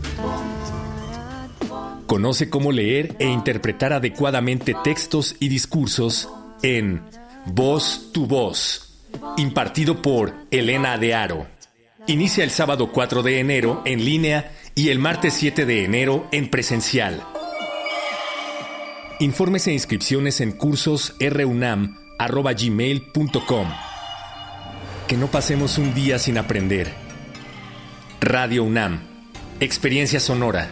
Conoce cómo leer e interpretar adecuadamente textos y discursos en Voz tu Voz, impartido por Elena de Aro. Inicia el sábado 4 de enero en línea y el martes 7 de enero en presencial. Informes e inscripciones en cursos runam.gmail.com. Que no pasemos un día sin aprender. Radio UNAM. Experiencia sonora.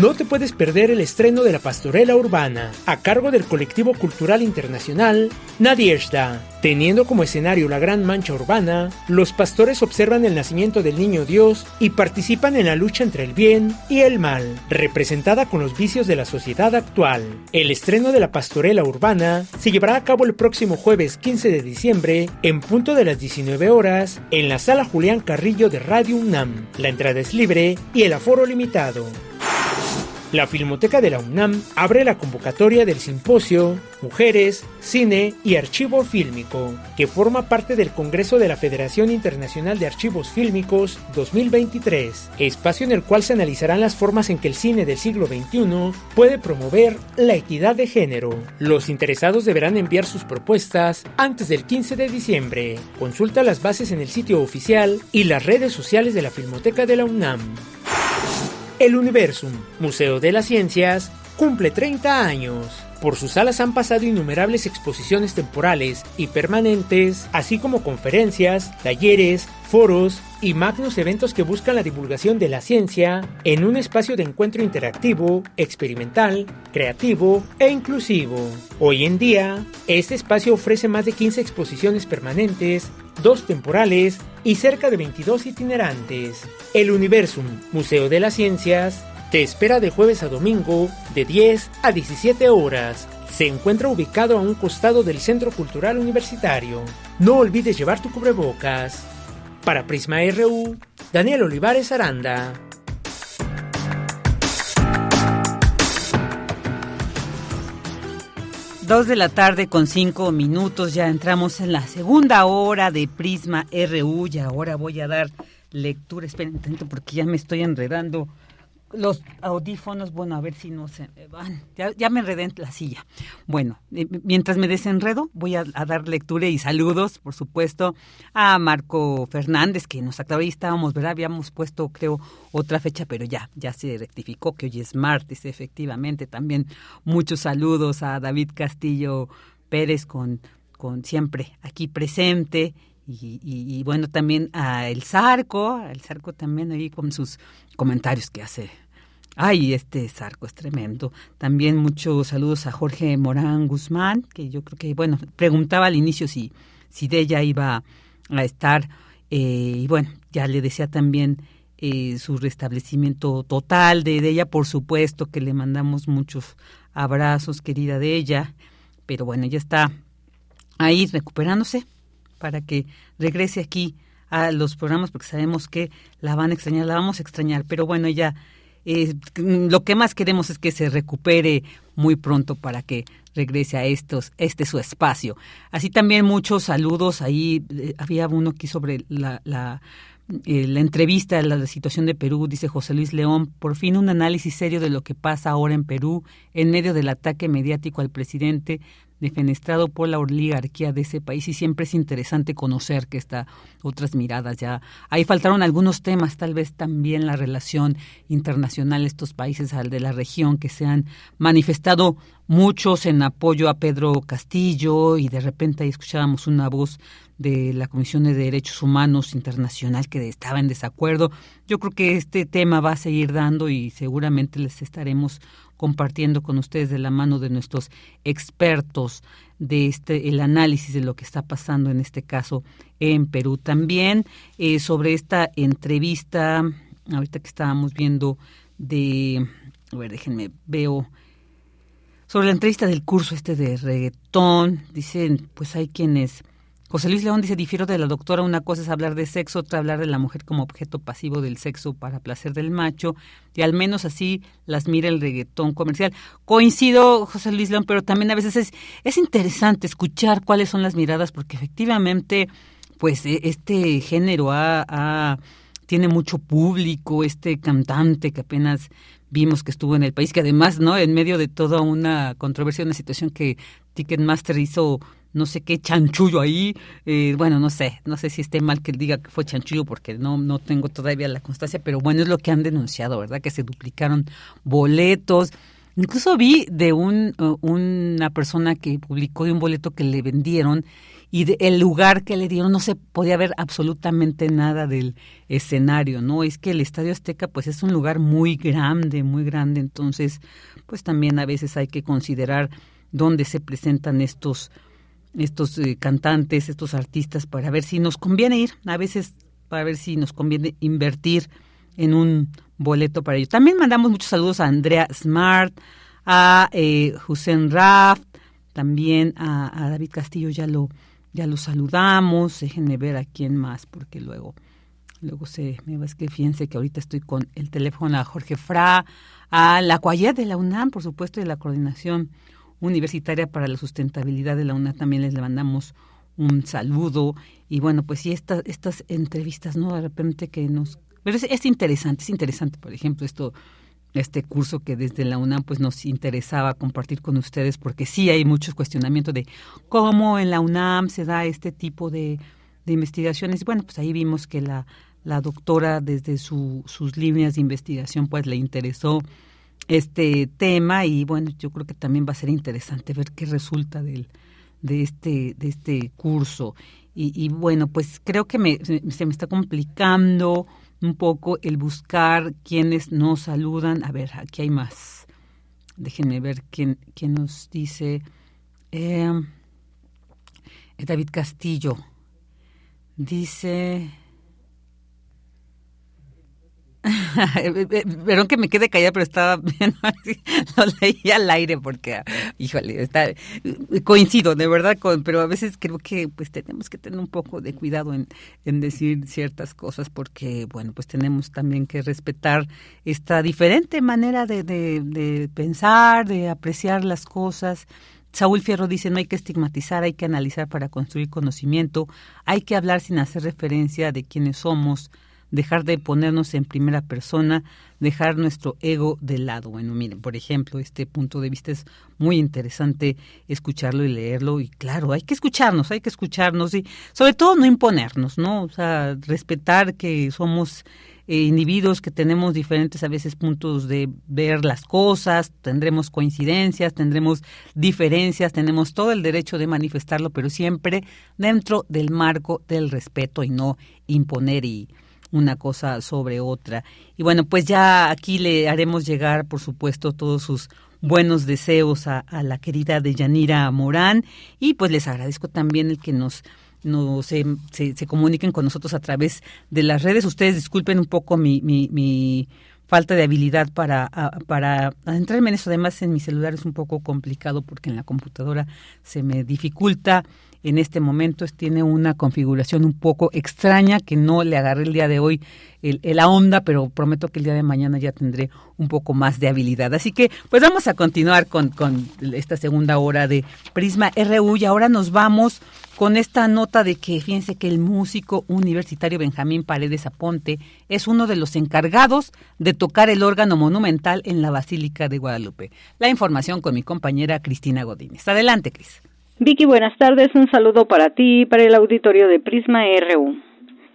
No te puedes perder el estreno de la Pastorela Urbana, a cargo del colectivo cultural internacional Nadiezhda. Teniendo como escenario la gran mancha urbana, los pastores observan el nacimiento del niño Dios y participan en la lucha entre el bien y el mal, representada con los vicios de la sociedad actual. El estreno de la Pastorela Urbana se llevará a cabo el próximo jueves 15 de diciembre, en punto de las 19 horas, en la sala Julián Carrillo de Radio UNAM. La entrada es libre y el aforo limitado. La Filmoteca de la UNAM abre la convocatoria del simposio Mujeres, Cine y Archivo Fílmico, que forma parte del Congreso de la Federación Internacional de Archivos Fílmicos 2023, espacio en el cual se analizarán las formas en que el cine del siglo XXI puede promover la equidad de género. Los interesados deberán enviar sus propuestas antes del 15 de diciembre. Consulta las bases en el sitio oficial y las redes sociales de la Filmoteca de la UNAM. El Universum, Museo de las Ciencias, cumple 30 años. Por sus salas han pasado innumerables exposiciones temporales y permanentes, así como conferencias, talleres, foros y magnos eventos que buscan la divulgación de la ciencia en un espacio de encuentro interactivo, experimental, creativo e inclusivo. Hoy en día, este espacio ofrece más de 15 exposiciones permanentes, dos temporales y cerca de 22 itinerantes. El Universum, Museo de las Ciencias, te espera de jueves a domingo de 10 a 17 horas. Se encuentra ubicado a un costado del Centro Cultural Universitario. No olvides llevar tu cubrebocas. Para Prisma RU, Daniel Olivares Aranda. Dos de la tarde con cinco minutos, ya entramos en la segunda hora de Prisma RU y ahora voy a dar lectura. Esperen tanto porque ya me estoy enredando los audífonos, bueno, a ver si no se van. Ya, me enredé en la silla. Bueno, eh, mientras me desenredo, voy a, dar lectura y saludos, por supuesto, a Marco Fernández, que nos aclaró y estábamos, ¿verdad? Habíamos puesto, creo, otra fecha, pero ya, ya se rectificó que hoy es martes, efectivamente. También muchos saludos a David Castillo Pérez, con, con siempre aquí presente. Y, y, bueno, también a El Zarco, El Zarco también ahí con sus comentarios que hace. Ay, este Zarco es tremendo. También muchos saludos a Jorge Morán Guzmán, que yo creo que, bueno, preguntaba al inicio si, si de ella iba a estar. Eh, y bueno, ya le decía también eh, su restablecimiento total de, de ella, por supuesto que le mandamos muchos abrazos, querida de ella. Pero bueno, ya está ahí recuperándose para que regrese aquí a los programas porque sabemos que la van a extrañar, la vamos a extrañar, pero bueno, ya eh, lo que más queremos es que se recupere muy pronto para que regrese a estos, este su espacio. Así también muchos saludos, ahí eh, había uno aquí sobre la, la, eh, entrevista, la, la situación de Perú, dice José Luis León, por fin un análisis serio de lo que pasa ahora en Perú en medio del ataque mediático al presidente defenestrado por la oligarquía de ese país y siempre es interesante conocer que está otras miradas ya. Ahí faltaron algunos temas, tal vez también la relación internacional de estos países al de la región que se han manifestado muchos en apoyo a Pedro Castillo y de repente ahí escuchábamos una voz de la Comisión de Derechos Humanos Internacional que estaba en desacuerdo. Yo creo que este tema va a seguir dando y seguramente les estaremos compartiendo con ustedes de la mano de nuestros expertos de este el análisis de lo que está pasando en este caso en Perú. También eh, sobre esta entrevista, ahorita que estábamos viendo de, a ver, déjenme, veo sobre la entrevista del curso este de reggaetón, dicen, pues hay quienes José Luis León dice, difiero de la doctora, una cosa es hablar de sexo, otra hablar de la mujer como objeto pasivo del sexo para placer del macho, y al menos así las mira el reggaetón comercial. Coincido, José Luis León, pero también a veces es, es interesante escuchar cuáles son las miradas, porque efectivamente, pues e, este género ha, tiene mucho público, este cantante que apenas vimos que estuvo en el país, que además, ¿no? En medio de toda una controversia, una situación que Ticketmaster hizo no sé qué chanchullo ahí, eh, bueno, no sé, no sé si esté mal que diga que fue chanchullo porque no, no tengo todavía la constancia, pero bueno, es lo que han denunciado, ¿verdad? Que se duplicaron boletos. Incluso vi de un, uh, una persona que publicó de un boleto que le vendieron y de el lugar que le dieron no se podía ver absolutamente nada del escenario, ¿no? Es que el Estadio Azteca pues es un lugar muy grande, muy grande, entonces pues también a veces hay que considerar dónde se presentan estos estos eh, cantantes, estos artistas, para ver si nos conviene ir, a veces para ver si nos conviene invertir en un boleto para ellos. También mandamos muchos saludos a Andrea Smart, a eh, Hussein Raft, también a, David Castillo, ya lo, ya lo saludamos, déjenme ver a quién más, porque luego, luego se me va, es que fíjense que ahorita estoy con el teléfono a Jorge Fra, a la Cuayet de la UNAM, por supuesto, de la coordinación Universitaria para la Sustentabilidad de la UNA también les mandamos un saludo y bueno, pues sí, estas estas entrevistas, ¿no? De repente que nos... Pero es, interesante, es interesante, por ejemplo, esto este curso que desde la UNAM pues nos interesaba compartir con ustedes porque sí hay muchos cuestionamientos de cómo en la UNAM se da este tipo de, de investigaciones. Bueno, pues ahí vimos que la, la doctora desde su, sus líneas de investigación pues le interesó este tema y bueno, yo creo que también va a ser interesante ver qué resulta del, de, este, de este curso. Y, bueno, pues creo que me, se me está complicando un poco el buscar quienes nos saludan. A ver, aquí hay más. Déjenme ver quién, quién nos dice. Eh, David Castillo. Dice... Perdón que me quede callada, pero estaba así, lo leí al aire porque, híjole, está, coincido, de verdad, con, pero a veces creo que pues tenemos que tener un poco de cuidado en, en decir ciertas cosas porque, bueno, pues tenemos también que respetar esta diferente manera de, de, de pensar, de apreciar las cosas. Saúl Fierro dice, no hay que estigmatizar, hay que analizar para construir conocimiento, hay que hablar sin hacer referencia de quiénes somos, dejar de ponernos en primera persona, dejar nuestro ego de lado. Bueno, miren, por ejemplo, este punto de vista es muy interesante escucharlo y leerlo y claro, hay que escucharnos, hay que escucharnos y sobre todo no imponernos, ¿no? O sea, respetar que somos eh, individuos que tenemos diferentes a veces puntos de ver las cosas, tendremos coincidencias, tendremos diferencias, tenemos todo el derecho de manifestarlo, pero siempre dentro del marco del respeto y no imponer y una cosa sobre otra. Y bueno, pues ya aquí le haremos llegar, por supuesto, todos sus buenos deseos a, la querida Deyanira Morán y pues les agradezco también el que nos no se, se, comuniquen con nosotros a través de las redes. Ustedes disculpen un poco mi, mi, mi falta de habilidad para, para adentrarme en eso. Además, en mi celular es un poco complicado porque en la computadora se me dificulta en este momento tiene una configuración un poco extraña que no le agarré el día de hoy el, la onda, pero prometo que el día de mañana ya tendré un poco más de habilidad. Así que pues vamos a continuar con, con esta segunda hora de Prisma RU y ahora nos vamos con esta nota de que fíjense que el músico universitario Benjamín Paredes Aponte es uno de los encargados de tocar el órgano monumental en la Basílica de Guadalupe. La información con mi compañera Cristina Godínez. Adelante, Cris. Vicky, buenas tardes. Un saludo para ti y para el auditorio de Prisma RU.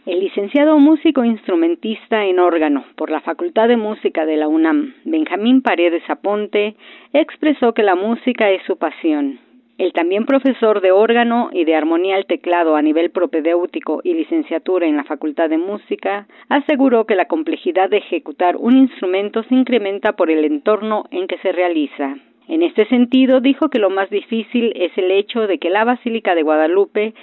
El licenciado músico instrumentista en órgano por la Facultad de Música de la UNAM, Benjamín Paredes Aponte, expresó que la música es su pasión El también profesor de órgano y de armonía al teclado a nivel propedéutico y licenciatura en la Facultad de Música aseguró que la complejidad de ejecutar un instrumento se incrementa por el entorno en que se realiza. En este sentido, dijo que lo más difícil es el hecho de que la Basílica de Guadalupe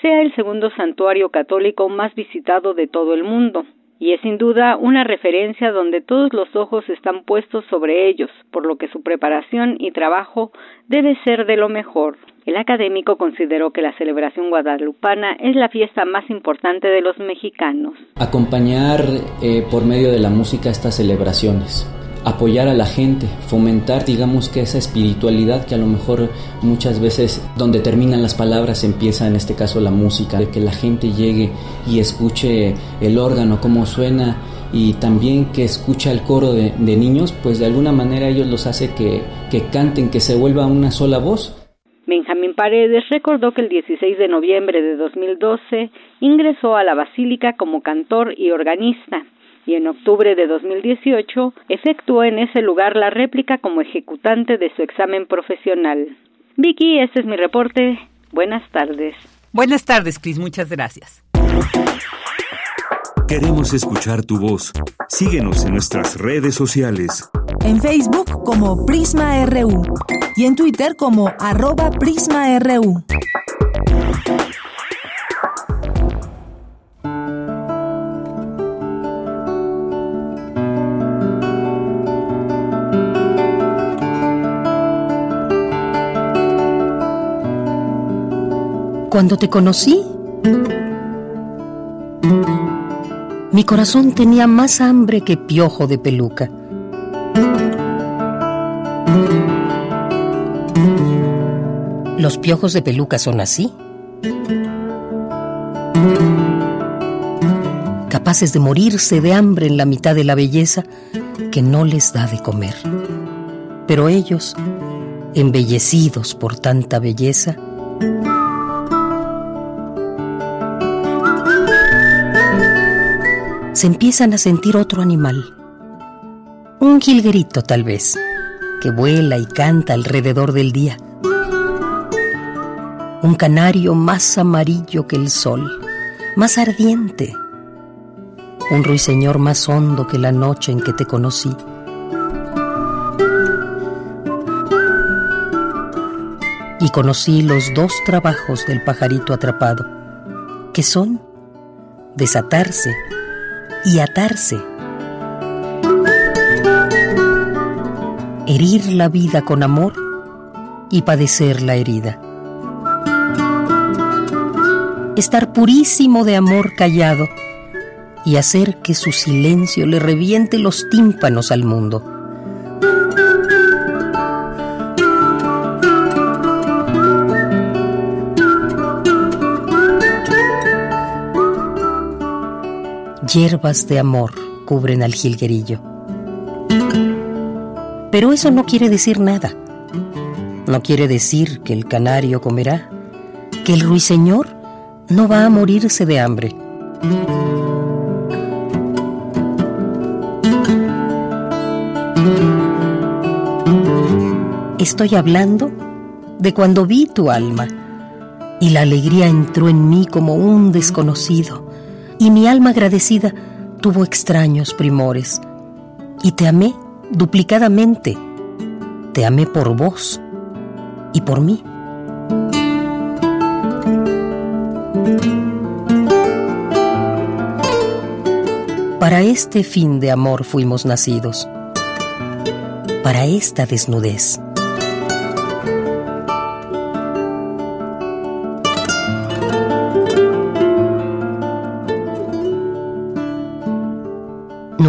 sea el segundo santuario católico más visitado de todo el mundo, y es sin duda una referencia donde todos los ojos están puestos sobre ellos, por lo que su preparación y trabajo debe ser de lo mejor. El académico consideró que la celebración guadalupana es la fiesta más importante de los mexicanos. Acompañar eh, por medio de la música estas celebraciones apoyar a la gente, fomentar, digamos que esa espiritualidad que a lo mejor muchas veces donde terminan las palabras empieza en este caso la música, de que la gente llegue y escuche el órgano, cómo suena y también que escucha el coro de, niños, pues de alguna manera ellos los hace que, que canten, que se vuelva una sola voz. Benjamín Paredes recordó que el 16 de noviembre de 2012 ingresó a la Basílica como cantor y organista y en octubre de 2018 efectuó en ese lugar la réplica como ejecutante de su examen profesional. Vicky, este es mi reporte. Buenas tardes. Buenas tardes, Cris. Muchas gracias. Queremos escuchar tu voz. Síguenos en nuestras redes sociales. En Facebook como Prisma RU y en Twitter como arroba PrismaRU. Cuando te conocí, mi corazón tenía más hambre que piojo de peluca. Los piojos de peluca son así. Capaces de morirse de hambre en la mitad de la belleza que no les da de comer. Pero ellos, embellecidos por tanta belleza, se empiezan a sentir otro animal. Un jilguerito tal vez, que vuela y canta alrededor del día. Un canario más amarillo que el sol, más ardiente. Un ruiseñor más hondo que la noche en que te conocí. Y conocí los dos trabajos del pajarito atrapado, que son desatarse y atarse. Herir la vida con amor y padecer la herida. Estar purísimo de amor callado y hacer que su silencio le reviente los tímpanos al mundo. Hierbas de amor cubren al jilguerillo. Pero eso no quiere decir nada. No quiere decir que el canario comerá, que el ruiseñor no va a morirse de hambre. Estoy hablando de cuando vi tu alma y la alegría entró en mí como un desconocido y mi alma agradecida tuvo extraños primores. Y te amé duplicadamente. Te amé por vos y por mí. Para este fin de amor fuimos nacidos. Para esta desnudez.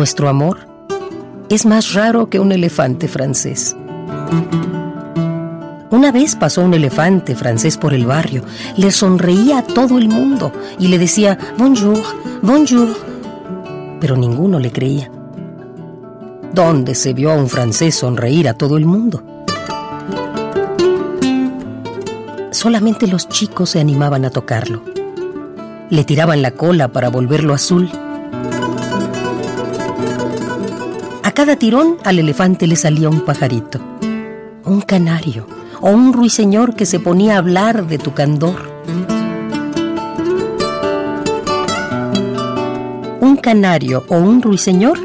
Nuestro amor es más raro que un elefante francés. Una vez pasó un elefante francés por el barrio, le sonreía a todo el mundo y le decía bonjour, bonjour, pero ninguno le creía. ¿Dónde se vio a un francés sonreír a todo el mundo? Solamente los chicos se animaban a tocarlo. Le tiraban la cola para volverlo azul cada tirón al elefante le salía un pajarito. un canario o un ruiseñor que se ponía a hablar de tu candor. Un canario o un ruiseñor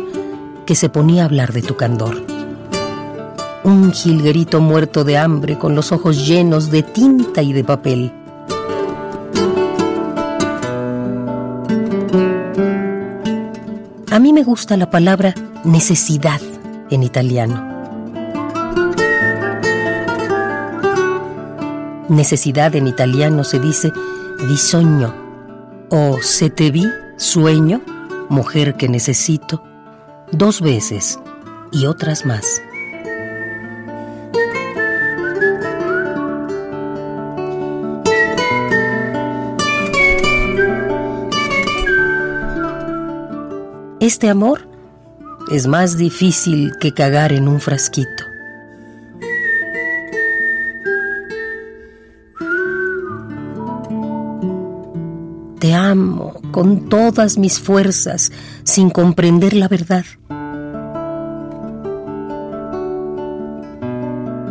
que se ponía a hablar de tu candor. Un jilguerito muerto de hambre con los ojos llenos de tinta y de papel. Me gusta la palabra necesidad en italiano. Necesidad en italiano se dice bisogno o se te vi, sueño, mujer que necesito, dos veces y otras más. Este amor es más difícil que cagar en un frasquito. Te amo con todas mis fuerzas sin comprender la verdad.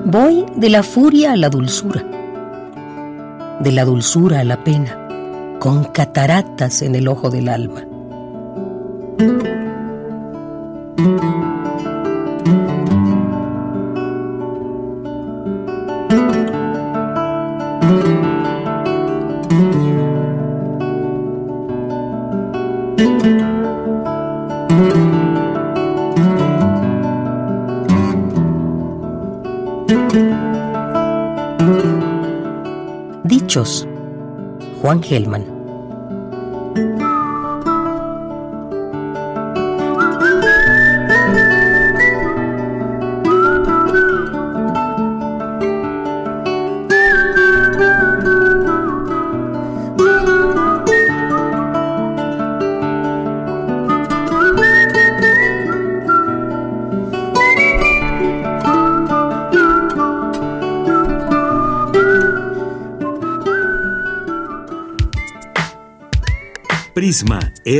Voy de la furia a la dulzura, de la dulzura a la pena, con cataratas en el ojo del alma. Juan Gelman.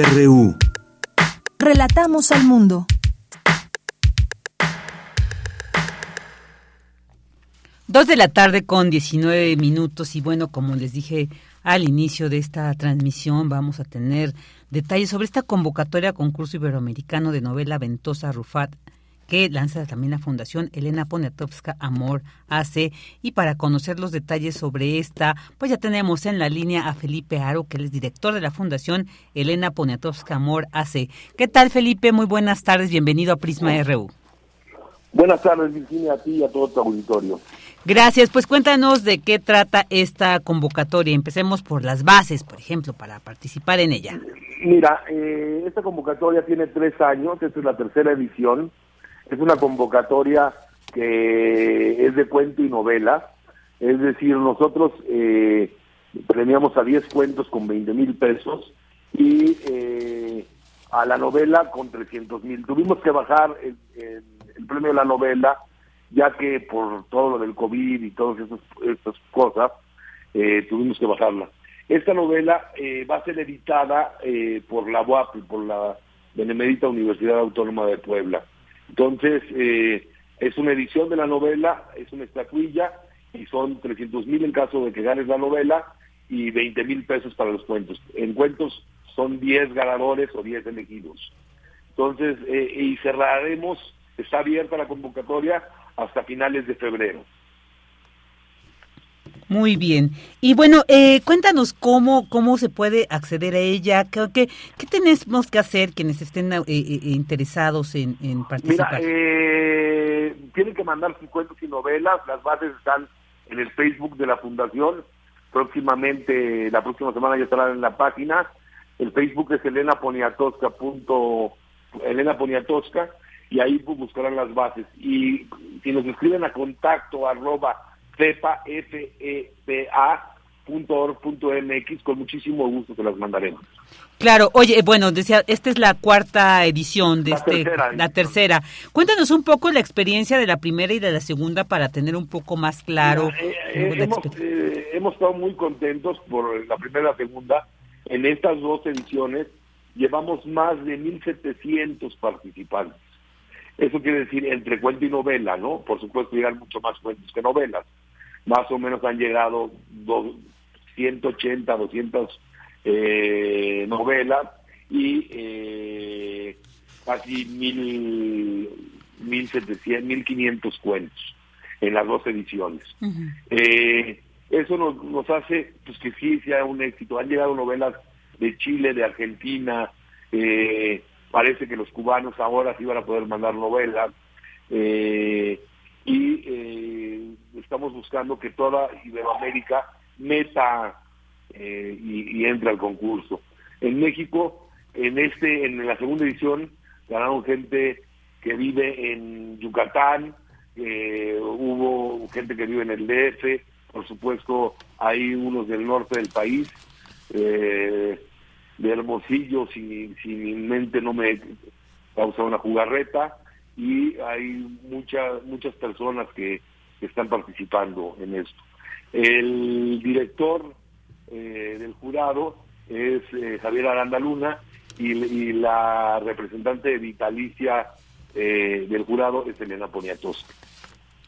RU. Relatamos al mundo. Dos de la tarde con 19 minutos y bueno, como les dije al inicio de esta transmisión, vamos a tener detalles sobre esta convocatoria a concurso iberoamericano de novela Ventosa Rufat que lanza también la Fundación Elena Poniatowska Amor AC. Y para conocer los detalles sobre esta, pues ya tenemos en la línea a Felipe Aro, que es director de la Fundación Elena Poniatowska Amor AC. ¿Qué tal, Felipe? Muy buenas tardes, bienvenido a Prisma RU. Buenas tardes, Virginia, a ti y a todo tu auditorio. Gracias, pues cuéntanos de qué trata esta convocatoria. Empecemos por las bases, por ejemplo, para participar en ella. Mira, eh, esta convocatoria tiene tres años, esta es la tercera edición. Es una convocatoria que es de cuento y novela, es decir, nosotros eh, premiamos a 10 cuentos con 20 mil pesos y eh, a la novela con 300 mil. Tuvimos que bajar el, premio de la novela, ya que por todo lo del COVID y todas esas, cosas, eh, tuvimos que bajarla. Esta novela eh, va a ser editada eh, por la UAP, por la Benemérita Universidad Autónoma de Puebla. Entonces, eh, es una edición de la novela, es una estatuilla y son 300 mil en caso de que ganes la novela y 20 mil pesos para los cuentos. En cuentos son 10 ganadores o 10 elegidos. Entonces, eh, y cerraremos, está abierta la convocatoria hasta finales de febrero. Muy bien. Y bueno, eh, cuéntanos cómo, cómo se puede acceder a ella, qué, qué, tenemos que hacer quienes estén eh, eh, interesados en, en, participar. Mira, tienen que mandar sus cuentos y novelas, las bases están en el Facebook de la Fundación, próximamente, la próxima semana ya estarán en la página, el Facebook es Elena Poniatosca, punto, Elena Poniatosca, y ahí buscarán las bases. Y si nos escriben a contacto arroba f e con muchísimo gusto se las mandaremos. Claro, oye, bueno, decía, esta es la cuarta edición de este, la tercera. Cuéntanos un poco la experiencia de la primera y de la segunda para tener un poco más claro. Eh, eh, hemos, eh, hemos estado muy contentos por la primera y la segunda. En estas dos ediciones llevamos más de 1.700 participantes. Eso quiere decir entre cuento y novela, ¿no? Por supuesto llegan mucho más cuentos que novelas. Más o menos han llegado 180, 200 eh, novelas y eh, casi mil, mil setecientos, mil quinientos cuentos en las dos ediciones. eh, eso nos, nos hace pues que sí sea un éxito. Han llegado novelas de Chile, de Argentina, eh, parece que los cubanos ahora sí van a poder mandar novelas eh, y eh, estamos buscando que toda Iberoamérica meta eh, y, y entre al concurso. En México, en este, en la segunda edición, ganaron gente que vive en Yucatán, eh, hubo gente que vive en el DF, por supuesto hay unos del norte del país, eh, de Hermosillo, si, si mi mente no me causa una jugarreta, y hay muchas muchas personas que, que están participando en esto. El director eh, del jurado es eh, Javier Aranda Luna y, y la representante vitalicia eh, del jurado es Elena Poniatowska.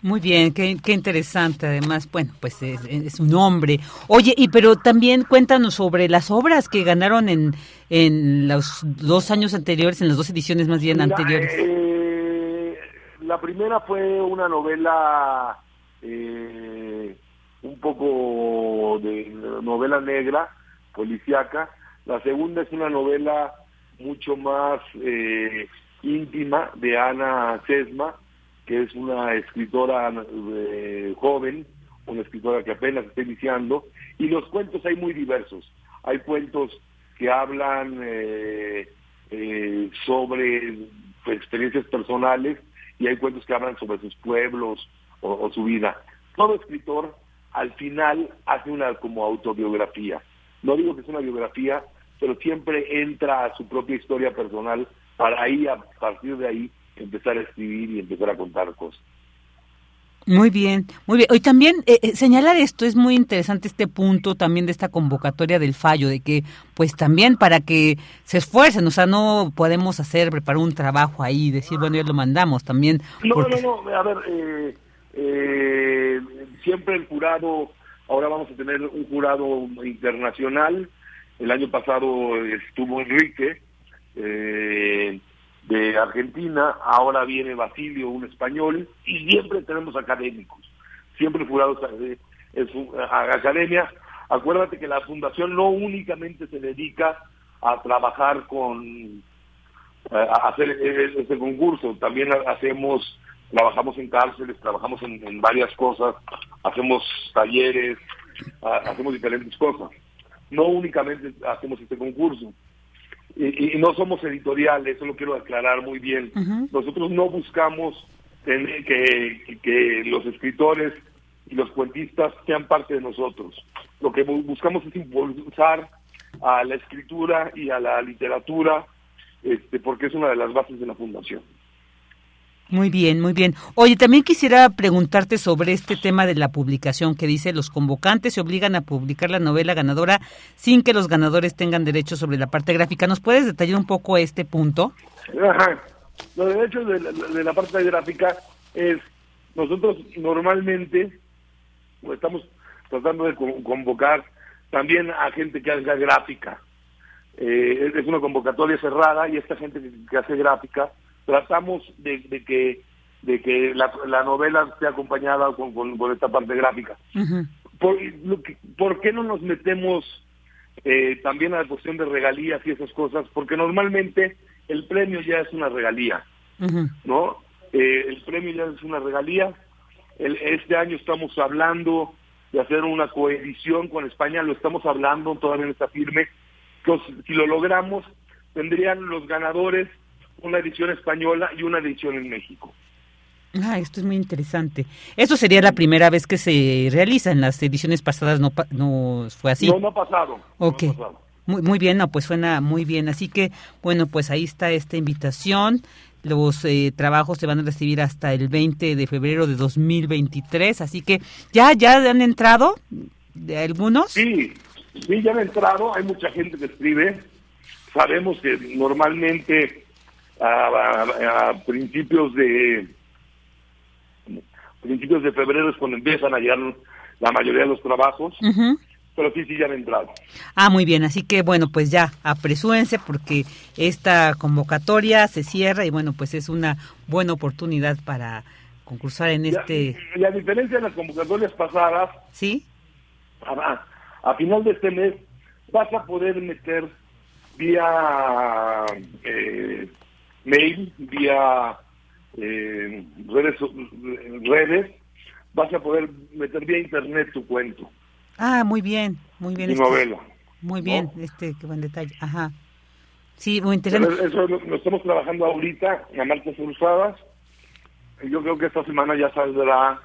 Muy bien, qué, qué, interesante. Además, bueno, pues es, es, un hombre. Oye, y pero también cuéntanos sobre las obras que ganaron en, en los dos años anteriores, en las dos ediciones más bien anteriores. eh, la primera fue una novela eh, un poco de novela negra, policíaca. La segunda es una novela mucho más eh, íntima de Ana Sesma, que es una escritora eh, joven, una escritora que apenas está iniciando, y los cuentos hay muy diversos. Hay cuentos que hablan eh, sobre pues, experiencias personales y hay cuentos que hablan sobre sus pueblos o, su vida. Todo escritor al final hace una como autobiografía. No digo que es una biografía, pero siempre entra a su propia historia personal para ahí, a partir de ahí, empezar a escribir y empezar a contar cosas. Muy bien, muy bien. Hoy también eh, señalar esto es muy interesante este punto también de esta convocatoria del fallo, de que pues también para que se esfuercen, o sea, no podemos hacer, preparar un trabajo ahí, decir, bueno, ya lo mandamos también. No, porque... no, no, a ver, eh, eh, siempre el jurado, ahora vamos a tener un jurado internacional, el año pasado estuvo Enrique, eh, de Argentina, ahora viene Basilio, un español, y siempre tenemos académicos, siempre jurados es a academia. Acuérdate que la fundación no únicamente se dedica a trabajar con, a hacer este concurso, también hacemos, trabajamos en cárceles, trabajamos en varias cosas, hacemos talleres, hacemos diferentes cosas. No únicamente hacemos este concurso y, y, no somos editoriales, eso lo quiero aclarar muy bien. Uh -huh. Nosotros no buscamos tener que, que, que, los escritores y los cuentistas sean parte de nosotros. Lo que buscamos es impulsar a la escritura y a la literatura, este, porque es una de las bases de la fundación. Muy bien, muy bien. Oye, también quisiera preguntarte sobre este tema de la publicación que dice los convocantes se obligan a publicar la novela ganadora sin que los ganadores tengan derechos sobre la parte gráfica. ¿Nos puedes detallar un poco este punto? Ajá. Los derechos de la, parte gráfica es, nosotros normalmente estamos tratando de convocar también a gente que haga gráfica. Eh, es una convocatoria cerrada y esta gente que hace gráfica tratamos de, de, que de que la, la novela esté acompañada con, con, con esta parte gráfica. Uh -huh. ¿Por, que, ¿Por, qué no nos metemos eh, también a la cuestión de regalías y esas cosas? Porque normalmente el premio ya es una regalía, uh -huh. ¿no? Eh, el premio ya es una regalía. El, este año estamos hablando de hacer una coedición con España, lo estamos hablando, todavía no está firme. Entonces, si lo logramos, tendrían los ganadores una edición española y una edición en México. Ah, esto es muy interesante. Eso sería la primera vez que se realiza. En las ediciones pasadas no, no fue así. No, no ha pasado. Ok. No ha pasado. Muy, muy bien, no, pues suena muy bien. Así que, bueno, pues ahí está esta invitación. Los eh, trabajos se van a recibir hasta el 20 de febrero de 2023. Así que, ¿ya, ya han entrado de algunos? Sí, sí, ya han entrado. Hay mucha gente que escribe. Sabemos que normalmente a, principios de principios de febrero es cuando empiezan a llegar la mayoría de los trabajos. Pero sí, sí, ya han entrado. Ah, muy bien. Así que, bueno, pues ya, apresúrense porque esta convocatoria se cierra y, bueno, pues es una buena oportunidad para concursar en este... Y a diferencia de las convocatorias pasadas... ¿Sí? A, a final de este mes vas a poder meter vía eh, mail, vía eh, redes, redes, vas a poder meter vía internet tu cuento. Ah, muy bien, muy bien. Mi este, novela. Muy bien, este, qué buen detalle. Ajá. Sí, muy interesante. eso lo, estamos trabajando ahorita en marcas cruzadas. Yo creo que esta semana ya saldrá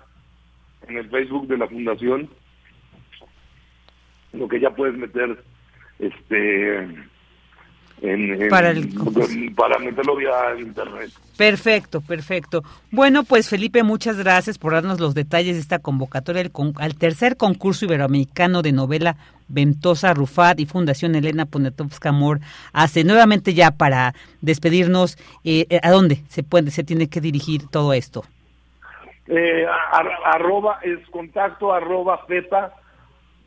en el Facebook de la Fundación lo que ya puedes meter este para, para meterlo vía internet. Perfecto, perfecto. Bueno, pues Felipe, muchas gracias por darnos los detalles de esta convocatoria al, tercer concurso iberoamericano de novela Ventosa Rufat y Fundación Elena Poniatowska Amor hace nuevamente ya para despedirnos. Eh, ¿A dónde se puede, se tiene que dirigir todo esto? Eh, arroba es contacto arroba feta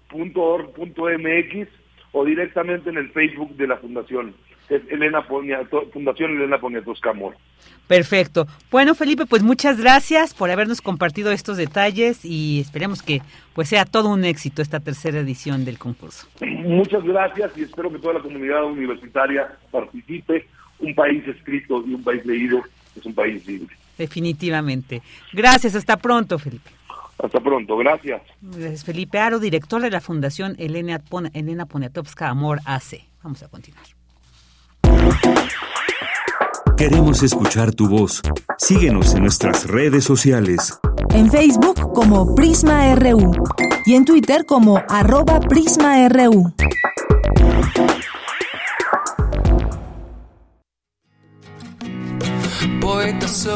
punto org punto mx o directamente en el Facebook de la Fundación. Es Elena Fundación Elena Poniatowska Amor. Perfecto. Bueno, Felipe, pues muchas gracias por habernos compartido estos detalles y esperemos que pues sea todo un éxito esta tercera edición del concurso. Muchas gracias y espero que toda la comunidad universitaria participe. Un país escrito y un país leído es un país libre. Definitivamente. Gracias, hasta pronto, Felipe. Hasta pronto, gracias. Es Felipe Aro, director de la Fundación Elena, Elena Poniatowska Amor AC. Vamos a continuar. Queremos escuchar tu voz. Síguenos en nuestras redes sociales. En Facebook como Prisma RU y en Twitter como arroba PrismaRU. Poeta soy,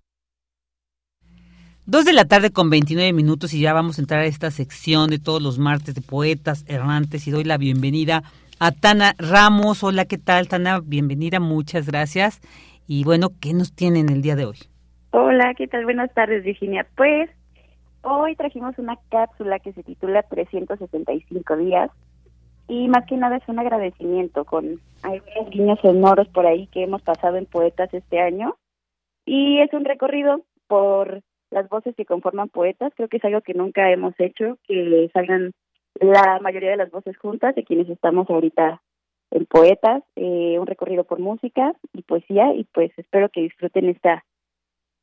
Dos de la tarde con 29 minutos y ya vamos a entrar a esta sección de todos los martes de poetas errantes y doy la bienvenida a Tana Ramos. Hola, ¿qué tal, Tana? Bienvenida, muchas gracias. Y bueno, ¿qué nos tienen el día de hoy? Hola, ¿qué tal? Buenas tardes, Virginia. Pues hoy trajimos una cápsula que se titula 365 días y más que nada es un agradecimiento con algunos guiños sonoros por ahí que hemos pasado en Poetas este año y es un recorrido por las voces que conforman poetas. Creo que es algo que nunca hemos hecho, que salgan la mayoría de las voces juntas de quienes estamos ahorita en poetas, eh, un recorrido por música y poesía y pues espero que disfruten esta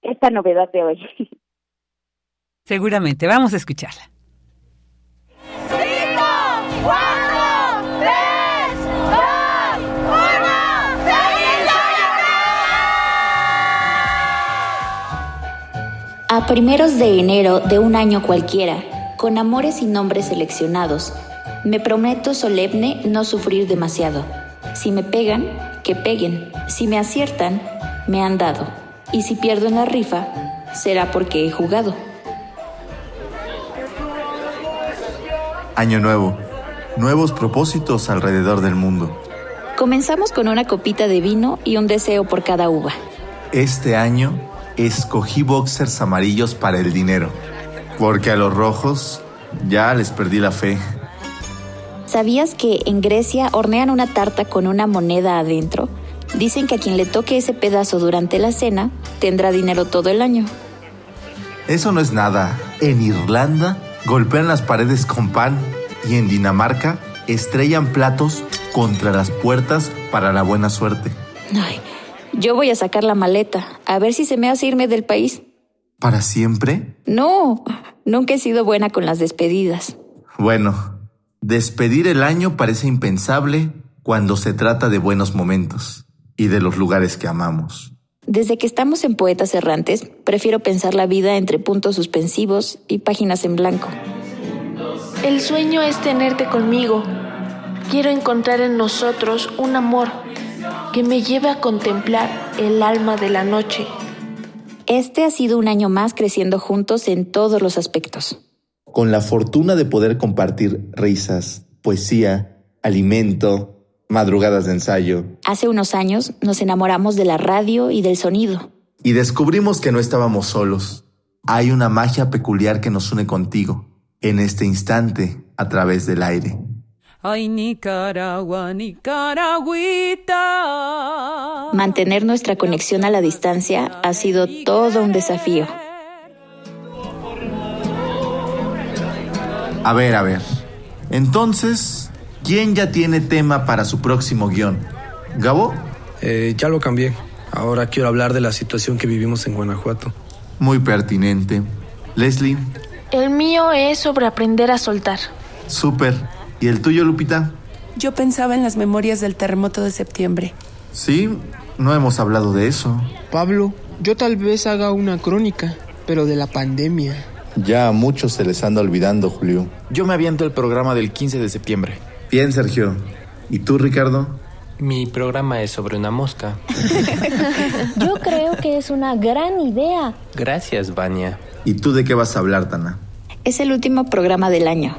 esta novedad de hoy. Seguramente, vamos a escucharla. A primeros de enero de un año cualquiera, con amores y nombres seleccionados, me prometo solemne no sufrir demasiado. Si me pegan, que peguen. Si me aciertan, me han dado. Y si pierdo en la rifa, será porque he jugado. Año nuevo. Nuevos propósitos alrededor del mundo. Comenzamos con una copita de vino y un deseo por cada uva. Este año escogí boxers amarillos para el dinero, porque a los rojos ya les perdí la fe. ¿Sabías que en Grecia hornean una tarta con una moneda adentro? Dicen que a quien le toque ese pedazo durante la cena tendrá dinero todo el año. Eso no es nada. En Irlanda golpean las paredes con pan y en Dinamarca estrellan platos contra las puertas para la buena suerte. Ay, yo voy a sacar la maleta, a ver si se me hace irme del país. ¿Para siempre? No, nunca he sido buena con las despedidas. Bueno, despedir el año parece impensable cuando se trata de buenos momentos y de los lugares que amamos. Desde que estamos en Poetas Errantes, prefiero pensar la vida entre puntos suspensivos y páginas en blanco. El sueño es tenerte conmigo. Quiero encontrar en nosotros un amor que me lleve a contemplar el alma de la noche. Este ha sido un año más creciendo juntos en todos los aspectos. Con la fortuna de poder compartir risas, poesía, alimento, madrugadas de ensayo. Hace unos años nos enamoramos de la radio y del sonido. Y descubrimos que no estábamos solos. Hay una magia peculiar que nos une contigo, en este instante, a través del aire. Ay, Nicaragua, Nicaragüita. Mantener nuestra conexión a la distancia ha sido todo un desafío. A ver, a ver. Entonces, ¿Quién ya tiene tema para su próximo guion? ¿Gabo? Eh, ya lo cambié. Ahora quiero hablar de la situación que vivimos en Guanajuato. Muy pertinente. Leslie. El mío es sobre aprender a soltar. Súper. ¿Y el tuyo, Lupita? Yo pensaba en las memorias del terremoto de septiembre. Sí, no hemos hablado de eso. Pablo, yo tal vez haga una crónica, pero de la pandemia. Ya a muchos se les anda olvidando, Julio. Yo me aviento el programa del 15 de septiembre. Bien, Sergio. ¿Y tú, Ricardo? Mi programa es sobre una mosca. Yo creo que es una gran idea. Gracias, Vania. ¿Y tú de qué vas a hablar, Tana? Es el último programa del año.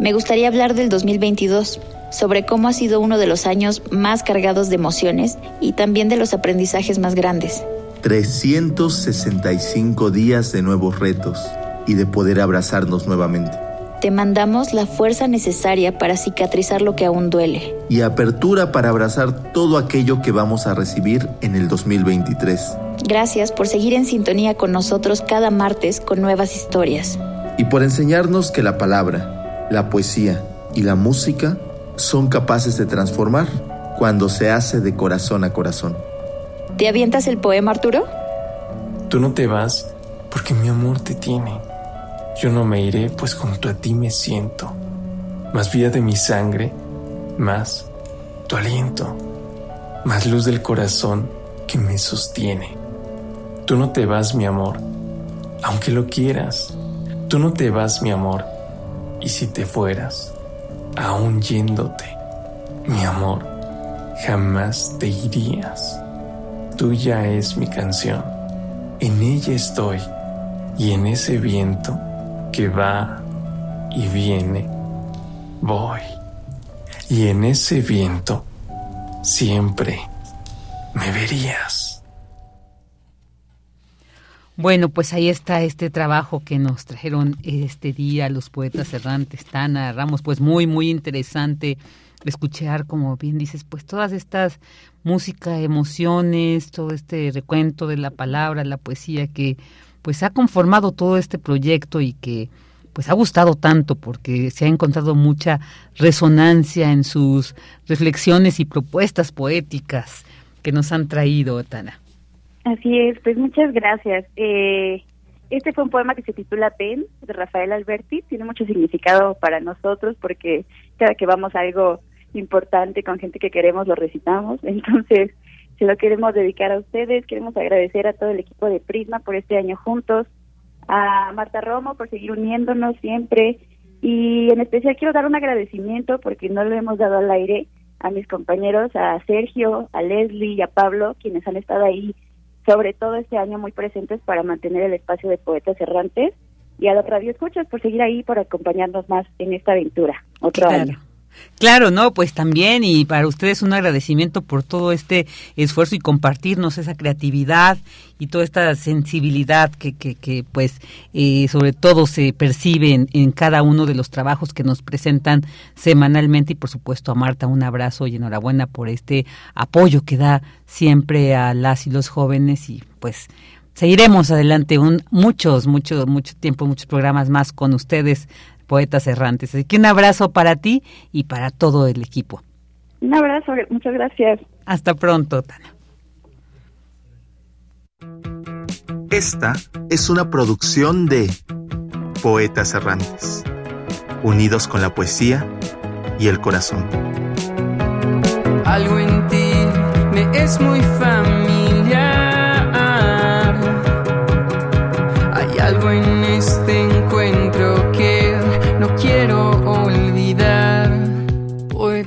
Me gustaría hablar del 2022, sobre cómo ha sido uno de los años más cargados de emociones y también de los aprendizajes más grandes. 365 días de nuevos retos y de poder abrazarnos nuevamente te mandamos la fuerza necesaria para cicatrizar lo que aún duele. Y apertura para abrazar todo aquello que vamos a recibir en el 2023. Gracias por seguir en sintonía con nosotros cada martes con nuevas historias. Y por enseñarnos que la palabra, la poesía y la música son capaces de transformar cuando se hace de corazón a corazón. ¿Te avientas el poema, Arturo? Tú no te vas porque mi amor te tiene. Yo no me iré, pues junto a ti me siento. Más vida de mi sangre, más tu aliento, más luz del corazón que me sostiene. Tú no te vas, mi amor, aunque lo quieras. Tú no te vas, mi amor, y si te fueras, aún yéndote, mi amor, jamás te irías. Tuya es mi canción, en ella estoy, y en ese viento que va y viene, voy. Y en ese viento siempre me verías. Bueno, pues ahí está este trabajo que nos trajeron este día los poetas errantes, Tana Ramos, pues muy, muy interesante escuchar, como bien dices, pues todas estas música, emociones, todo este recuento de la palabra, la poesía que pues ha conformado todo este proyecto y que pues ha gustado tanto porque se ha encontrado mucha resonancia en sus reflexiones y propuestas poéticas que nos han traído, Tana. Así es, pues muchas gracias. Eh, este fue un poema que se titula Ten, de Rafael Alberti. Tiene mucho significado para nosotros porque cada que vamos a algo importante con gente que queremos lo recitamos. Entonces, se lo queremos dedicar a ustedes, queremos agradecer a todo el equipo de Prisma por este año juntos, a Marta Romo por seguir uniéndonos siempre y en especial quiero dar un agradecimiento porque no lo hemos dado al aire a mis compañeros, a Sergio, a Leslie y a Pablo, quienes han estado ahí sobre todo este año muy presentes para mantener el espacio de Poetas Errantes. Y a los Radio Escuchas por seguir ahí, por acompañarnos más en esta aventura, otro año. Claro, no, pues también y para ustedes un agradecimiento por todo este esfuerzo y compartirnos esa creatividad y toda esta sensibilidad que, que, que pues eh, sobre todo se percibe en, cada uno de los trabajos que nos presentan semanalmente. Y por supuesto a Marta un abrazo y enhorabuena por este apoyo que da siempre a las y los jóvenes. Y pues seguiremos adelante un muchos mucho mucho tiempo muchos programas más con ustedes Poetas Errantes. Así que un abrazo para ti y para todo el equipo. Un abrazo, muchas gracias. Hasta pronto, Tana. Esta es una producción de Poetas Errantes, unidos con la poesía y el corazón. Algo en ti me es muy familiar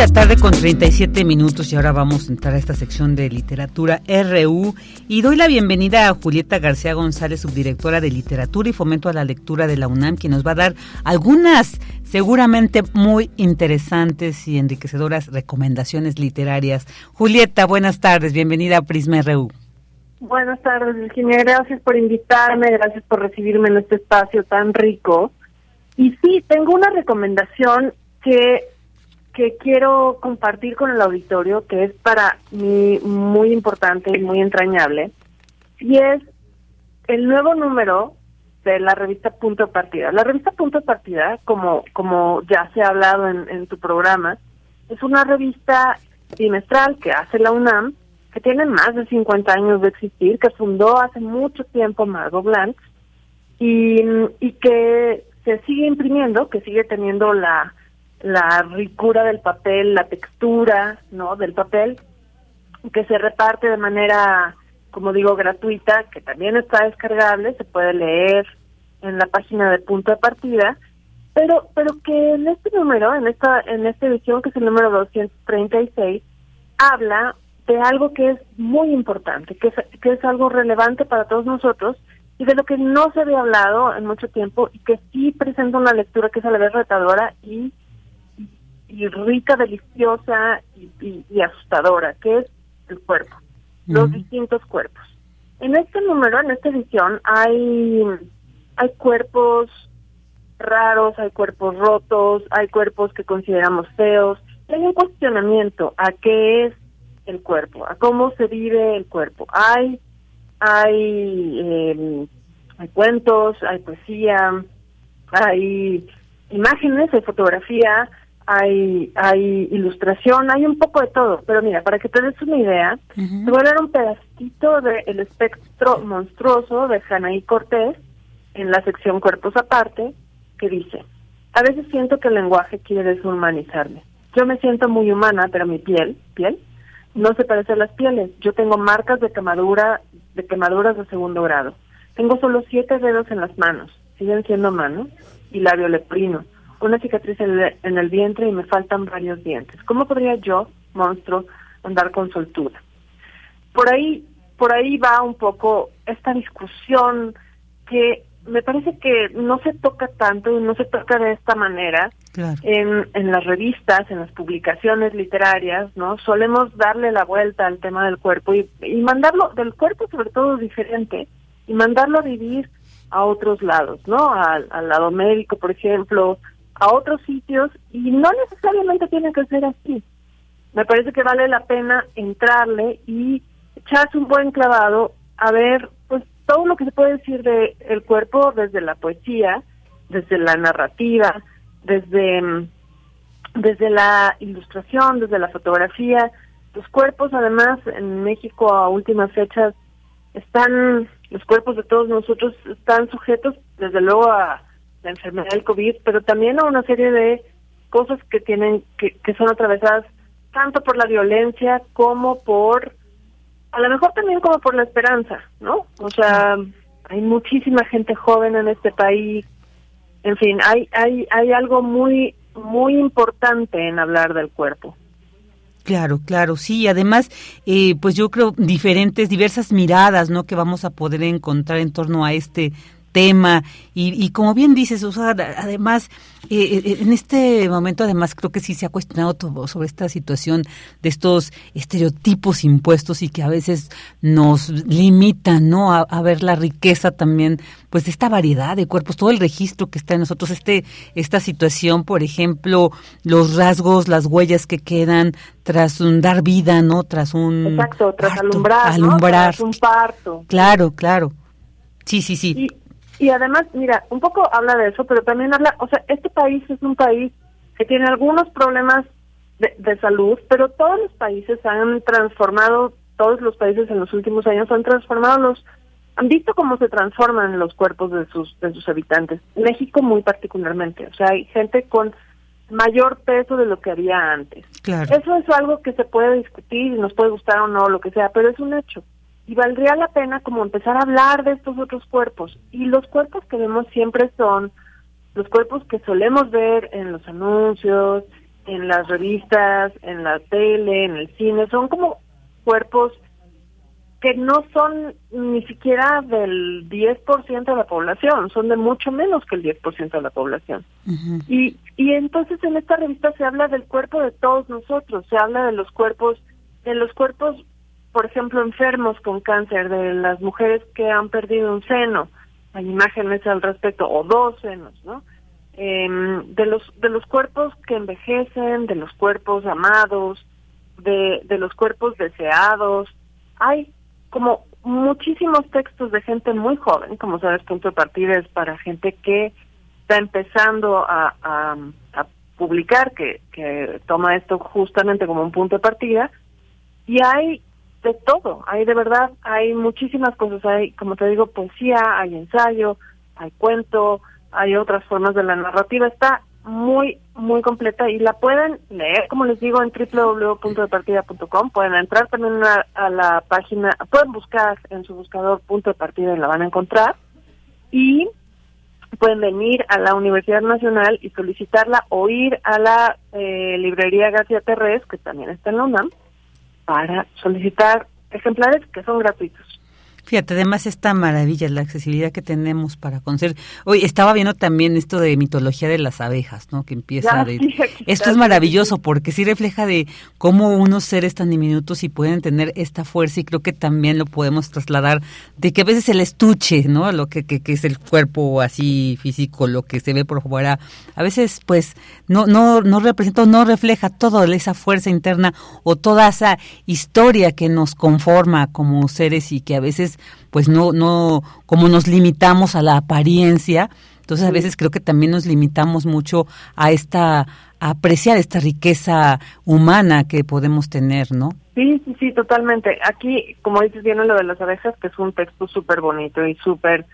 La tarde con 37 minutos y ahora vamos a entrar a esta sección de literatura RU y doy la bienvenida a Julieta García González, subdirectora de literatura y fomento a la lectura de la UNAM, quien nos va a dar algunas seguramente muy interesantes y enriquecedoras recomendaciones literarias. Julieta, buenas tardes, bienvenida a Prisma RU. Buenas tardes, Virginia. Gracias por invitarme, gracias por recibirme en este espacio tan rico. Y sí, tengo una recomendación que que quiero compartir con el auditorio, que es para mí muy importante y muy entrañable, y es el nuevo número de la revista Punto de Partida. La revista Punto de Partida, como, como ya se ha hablado en, tu programa, es una revista trimestral que hace la UNAM, que tiene más de 50 años de existir, que fundó hace mucho tiempo Margot Blanc, y, y que se sigue imprimiendo, que sigue teniendo la la ricura del papel, la textura, ¿no? del papel que se reparte de manera, como digo, gratuita, que también está descargable, se puede leer en la página de punto de partida, pero pero que en este número, en esta en esta edición que es el número 236, habla de algo que es muy importante, que es, que es algo relevante para todos nosotros y de lo que no se había hablado en mucho tiempo y que sí presenta una lectura que es a la vez retadora y y rica, deliciosa y, asustadora, que es el cuerpo, los distintos cuerpos. En este número, en esta edición, hay, hay cuerpos raros, hay cuerpos rotos, hay cuerpos que consideramos feos, y hay un cuestionamiento a qué es el cuerpo, a cómo se vive el cuerpo. Hay, hay, eh, hay cuentos, hay poesía, hay imágenes, hay fotografía, hay, hay ilustración, hay un poco de todo. Pero mira, para que te des una idea, te voy a dar un pedacito del espectro monstruoso de Janaí Cortés en la sección Cuerpos Aparte, que dice, a veces siento que el lenguaje quiere deshumanizarme. Yo me siento muy humana, pero mi piel, piel, no se parece a las pieles. Yo tengo marcas de quemadura, de quemaduras de segundo grado. Tengo solo siete dedos en las manos, siguen siendo manos, y labio leprino una cicatriz en el, vientre y me faltan varios dientes. ¿Cómo podría yo, monstruo, andar con soltura? Por ahí, por ahí va un poco esta discusión que me parece que no se toca tanto y no se toca de esta manera en, en las revistas, en las publicaciones literarias, ¿no? Solemos darle la vuelta al tema del cuerpo y, y mandarlo, del cuerpo sobre todo diferente, y mandarlo a vivir a otros lados, ¿no? Al, al lado médico, por ejemplo, a otros sitios y no necesariamente tiene que ser así. Me parece que vale la pena entrarle y echarse un buen clavado a ver pues todo lo que se puede decir de el cuerpo desde la poesía, desde la narrativa, desde mm, desde la ilustración, desde la fotografía. Los cuerpos además en México a últimas fechas están los cuerpos de todos nosotros están sujetos desde luego a la enfermedad del COVID, pero también a una serie de cosas que tienen, que, que son atravesadas tanto por la violencia como por, a lo mejor también como por la esperanza, ¿no? O sea, hay muchísima gente joven en este país, en fin, hay, hay, hay algo muy, muy importante en hablar del cuerpo. Claro, claro, sí. Además, eh, pues yo creo diferentes, diversas miradas, ¿no? Que vamos a poder encontrar en torno a este tema y, como bien dices, además, eh, eh, en este momento además creo que sí se ha cuestionado todo sobre esta situación de estos estereotipos impuestos y que a veces nos limitan, ¿no? A, ver la riqueza también, pues de esta variedad de cuerpos, todo el registro que está en nosotros, este, esta situación, por ejemplo, los rasgos, las huellas que quedan tras un dar vida, ¿no? Tras un Exacto, tras alumbrar, Tras un parto. Claro, claro. Sí, sí, sí. Y además, mira, un poco habla de eso, pero también habla, o sea, este país es un país que tiene algunos problemas de, salud, pero todos los países han transformado, todos los países en los últimos años han transformado los, han visto cómo se transforman los cuerpos de sus, de sus habitantes. México muy particularmente, o sea, hay gente con mayor peso de lo que había antes. Eso es algo que se puede discutir, nos puede gustar o no, lo que sea, pero es un hecho. Y valdría la pena como empezar a hablar de estos otros cuerpos. Y los cuerpos que vemos siempre son los cuerpos que solemos ver en los anuncios, en las revistas, en la tele, en el cine, son como cuerpos que no son ni siquiera del 10% de la población, son de mucho menos que el 10% de la población. y, y entonces en esta revista se habla del cuerpo de todos nosotros, se habla de los cuerpos, de los cuerpos, por ejemplo, enfermos con cáncer, de las mujeres que han perdido un seno, hay imágenes al respecto, o dos senos, ¿no? Em, de los de los cuerpos que envejecen, de los cuerpos amados, de, de los cuerpos deseados. Hay como muchísimos textos de gente muy joven, como sabes, punto de partida es para gente que está empezando a, a, publicar, que, que toma esto justamente como un punto de partida, y hay de todo, hay de verdad, hay muchísimas cosas, hay, como te digo, poesía, hay ensayo, hay cuento, hay otras formas de la narrativa, está muy, muy completa y la pueden leer, como les digo, en www.departida.com. Pueden entrar también a, la página, pueden buscar en su buscador punto de partida y la van a encontrar. Y pueden venir a la Universidad Nacional y solicitarla o ir a la eh, librería García Terrés, que también está en la UNAM, para solicitar ejemplares que son gratuitos. Fíjate, además esta maravilla, la accesibilidad que tenemos para conocer. Hoy estaba viendo también esto de mitología de las abejas, ¿no? Que empieza de... esto es maravilloso porque sí refleja de cómo unos seres tan diminutos y pueden tener esta fuerza y creo que también lo podemos trasladar de que a veces el estuche, ¿no? Lo que, que, es el cuerpo así físico, lo que se ve por fuera, a veces pues no, no, no representa, no refleja toda esa fuerza interna o toda esa historia que nos conforma como seres y que a veces pues no, no, como nos limitamos a la apariencia, entonces a veces creo que también nos limitamos mucho a esta, a apreciar esta riqueza humana que podemos tener, ¿no? Sí, sí, sí, totalmente. Aquí, como dices bien, lo de las abejas, que es un texto súper bonito y súper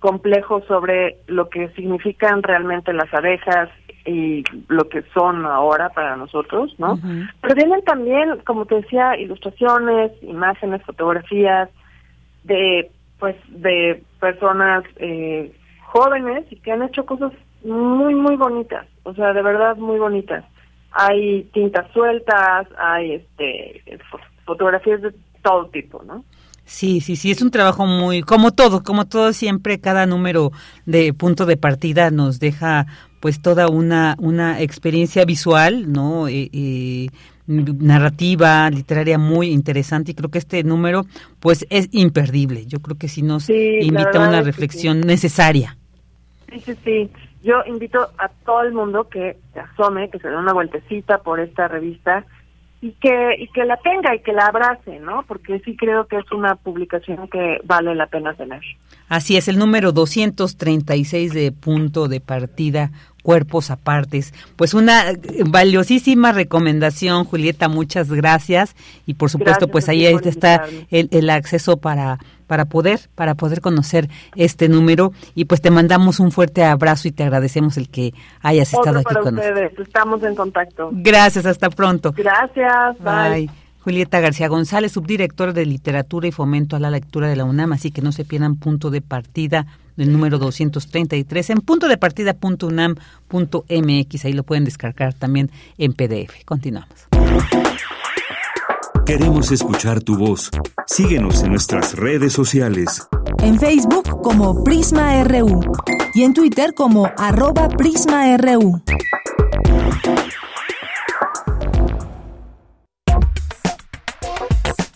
complejo sobre lo que significan realmente las abejas y lo que son ahora para nosotros, ¿no? Pero vienen también, como te decía, ilustraciones, imágenes, fotografías, de pues de personas eh, jóvenes y que han hecho cosas muy muy bonitas o sea de verdad muy bonitas hay tintas sueltas hay este fotografías de todo tipo no Sí, sí, sí, es un trabajo muy, como todo, como todo siempre, cada número de punto de partida nos deja pues toda una, una experiencia visual, ¿no? Eh, eh, narrativa, literaria muy interesante y creo que este número pues es imperdible. Yo creo que si nos invita a una reflexión necesaria. Sí, sí, sí. Yo invito a todo el mundo que se asome, que se dé una vueltecita por esta revista y que y que la tenga y que la abrace, ¿no? Porque sí creo que es una publicación que vale la pena tener. Así es, el número 236 de punto de partida cuerpos apartes. Pues una valiosísima recomendación, Julieta, muchas gracias. Y por supuesto, pues ahí está el, el, acceso para, para poder, para poder conocer este número. Y pues te mandamos un fuerte abrazo y te agradecemos el que hayas estado aquí con nosotros. Estamos en contacto. Gracias, hasta pronto. Gracias, bye. Julieta García González, subdirectora de Literatura y Fomento a la Lectura de la UNAM, así que no se pierdan punto de partida del número 233 en punto de partida.unam.mx. Ahí lo pueden descargar también en PDF. Continuamos. Queremos escuchar tu voz. Síguenos en nuestras redes sociales. En Facebook como Prisma RU y en Twitter como arroba PrismaRU.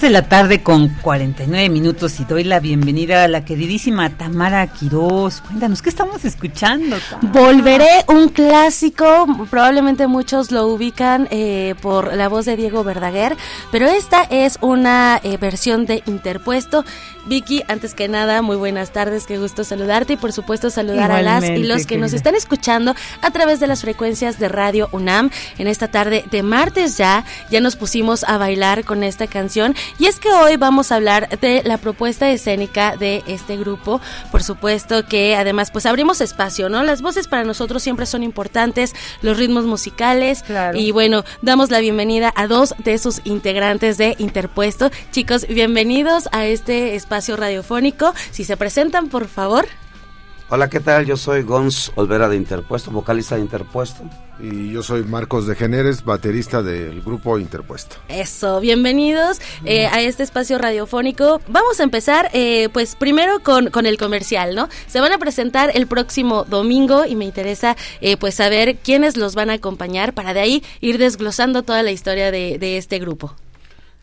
de la tarde con 49 minutos y doy la bienvenida a la queridísima Tamara Quirós. Cuéntanos, ¿qué estamos escuchando? Volveré un clásico, probablemente muchos lo ubican eh, por la voz de Diego Verdaguer, pero esta es una eh, versión de Interpuesto Vicky, antes que nada, muy buenas tardes, qué gusto saludarte y por supuesto saludar a las y los que nos están escuchando a través de las frecuencias de Radio UNAM. En esta tarde de martes ya, ya nos pusimos a bailar con esta canción y es que hoy vamos a hablar de la propuesta escénica de este grupo. Por supuesto que además pues abrimos espacio, ¿no? Las voces para nosotros siempre son importantes, los ritmos musicales y bueno, damos la bienvenida a dos de sus integrantes de Interpuesto. Chicos, bienvenidos a este espacio radiofónico. Si se presentan, por favor. Hola, ¿qué tal? Yo soy Gons Olvera de Interpuesto, vocalista de Interpuesto. Y yo soy Marcos de Generes, baterista del grupo Interpuesto. Eso, bienvenidos eh, a este espacio radiofónico. Vamos a empezar, eh, pues primero con, con el comercial, ¿no? Se van a presentar el próximo domingo y me interesa eh, pues saber quiénes los van a acompañar para de ahí ir desglosando toda la historia de, de este grupo.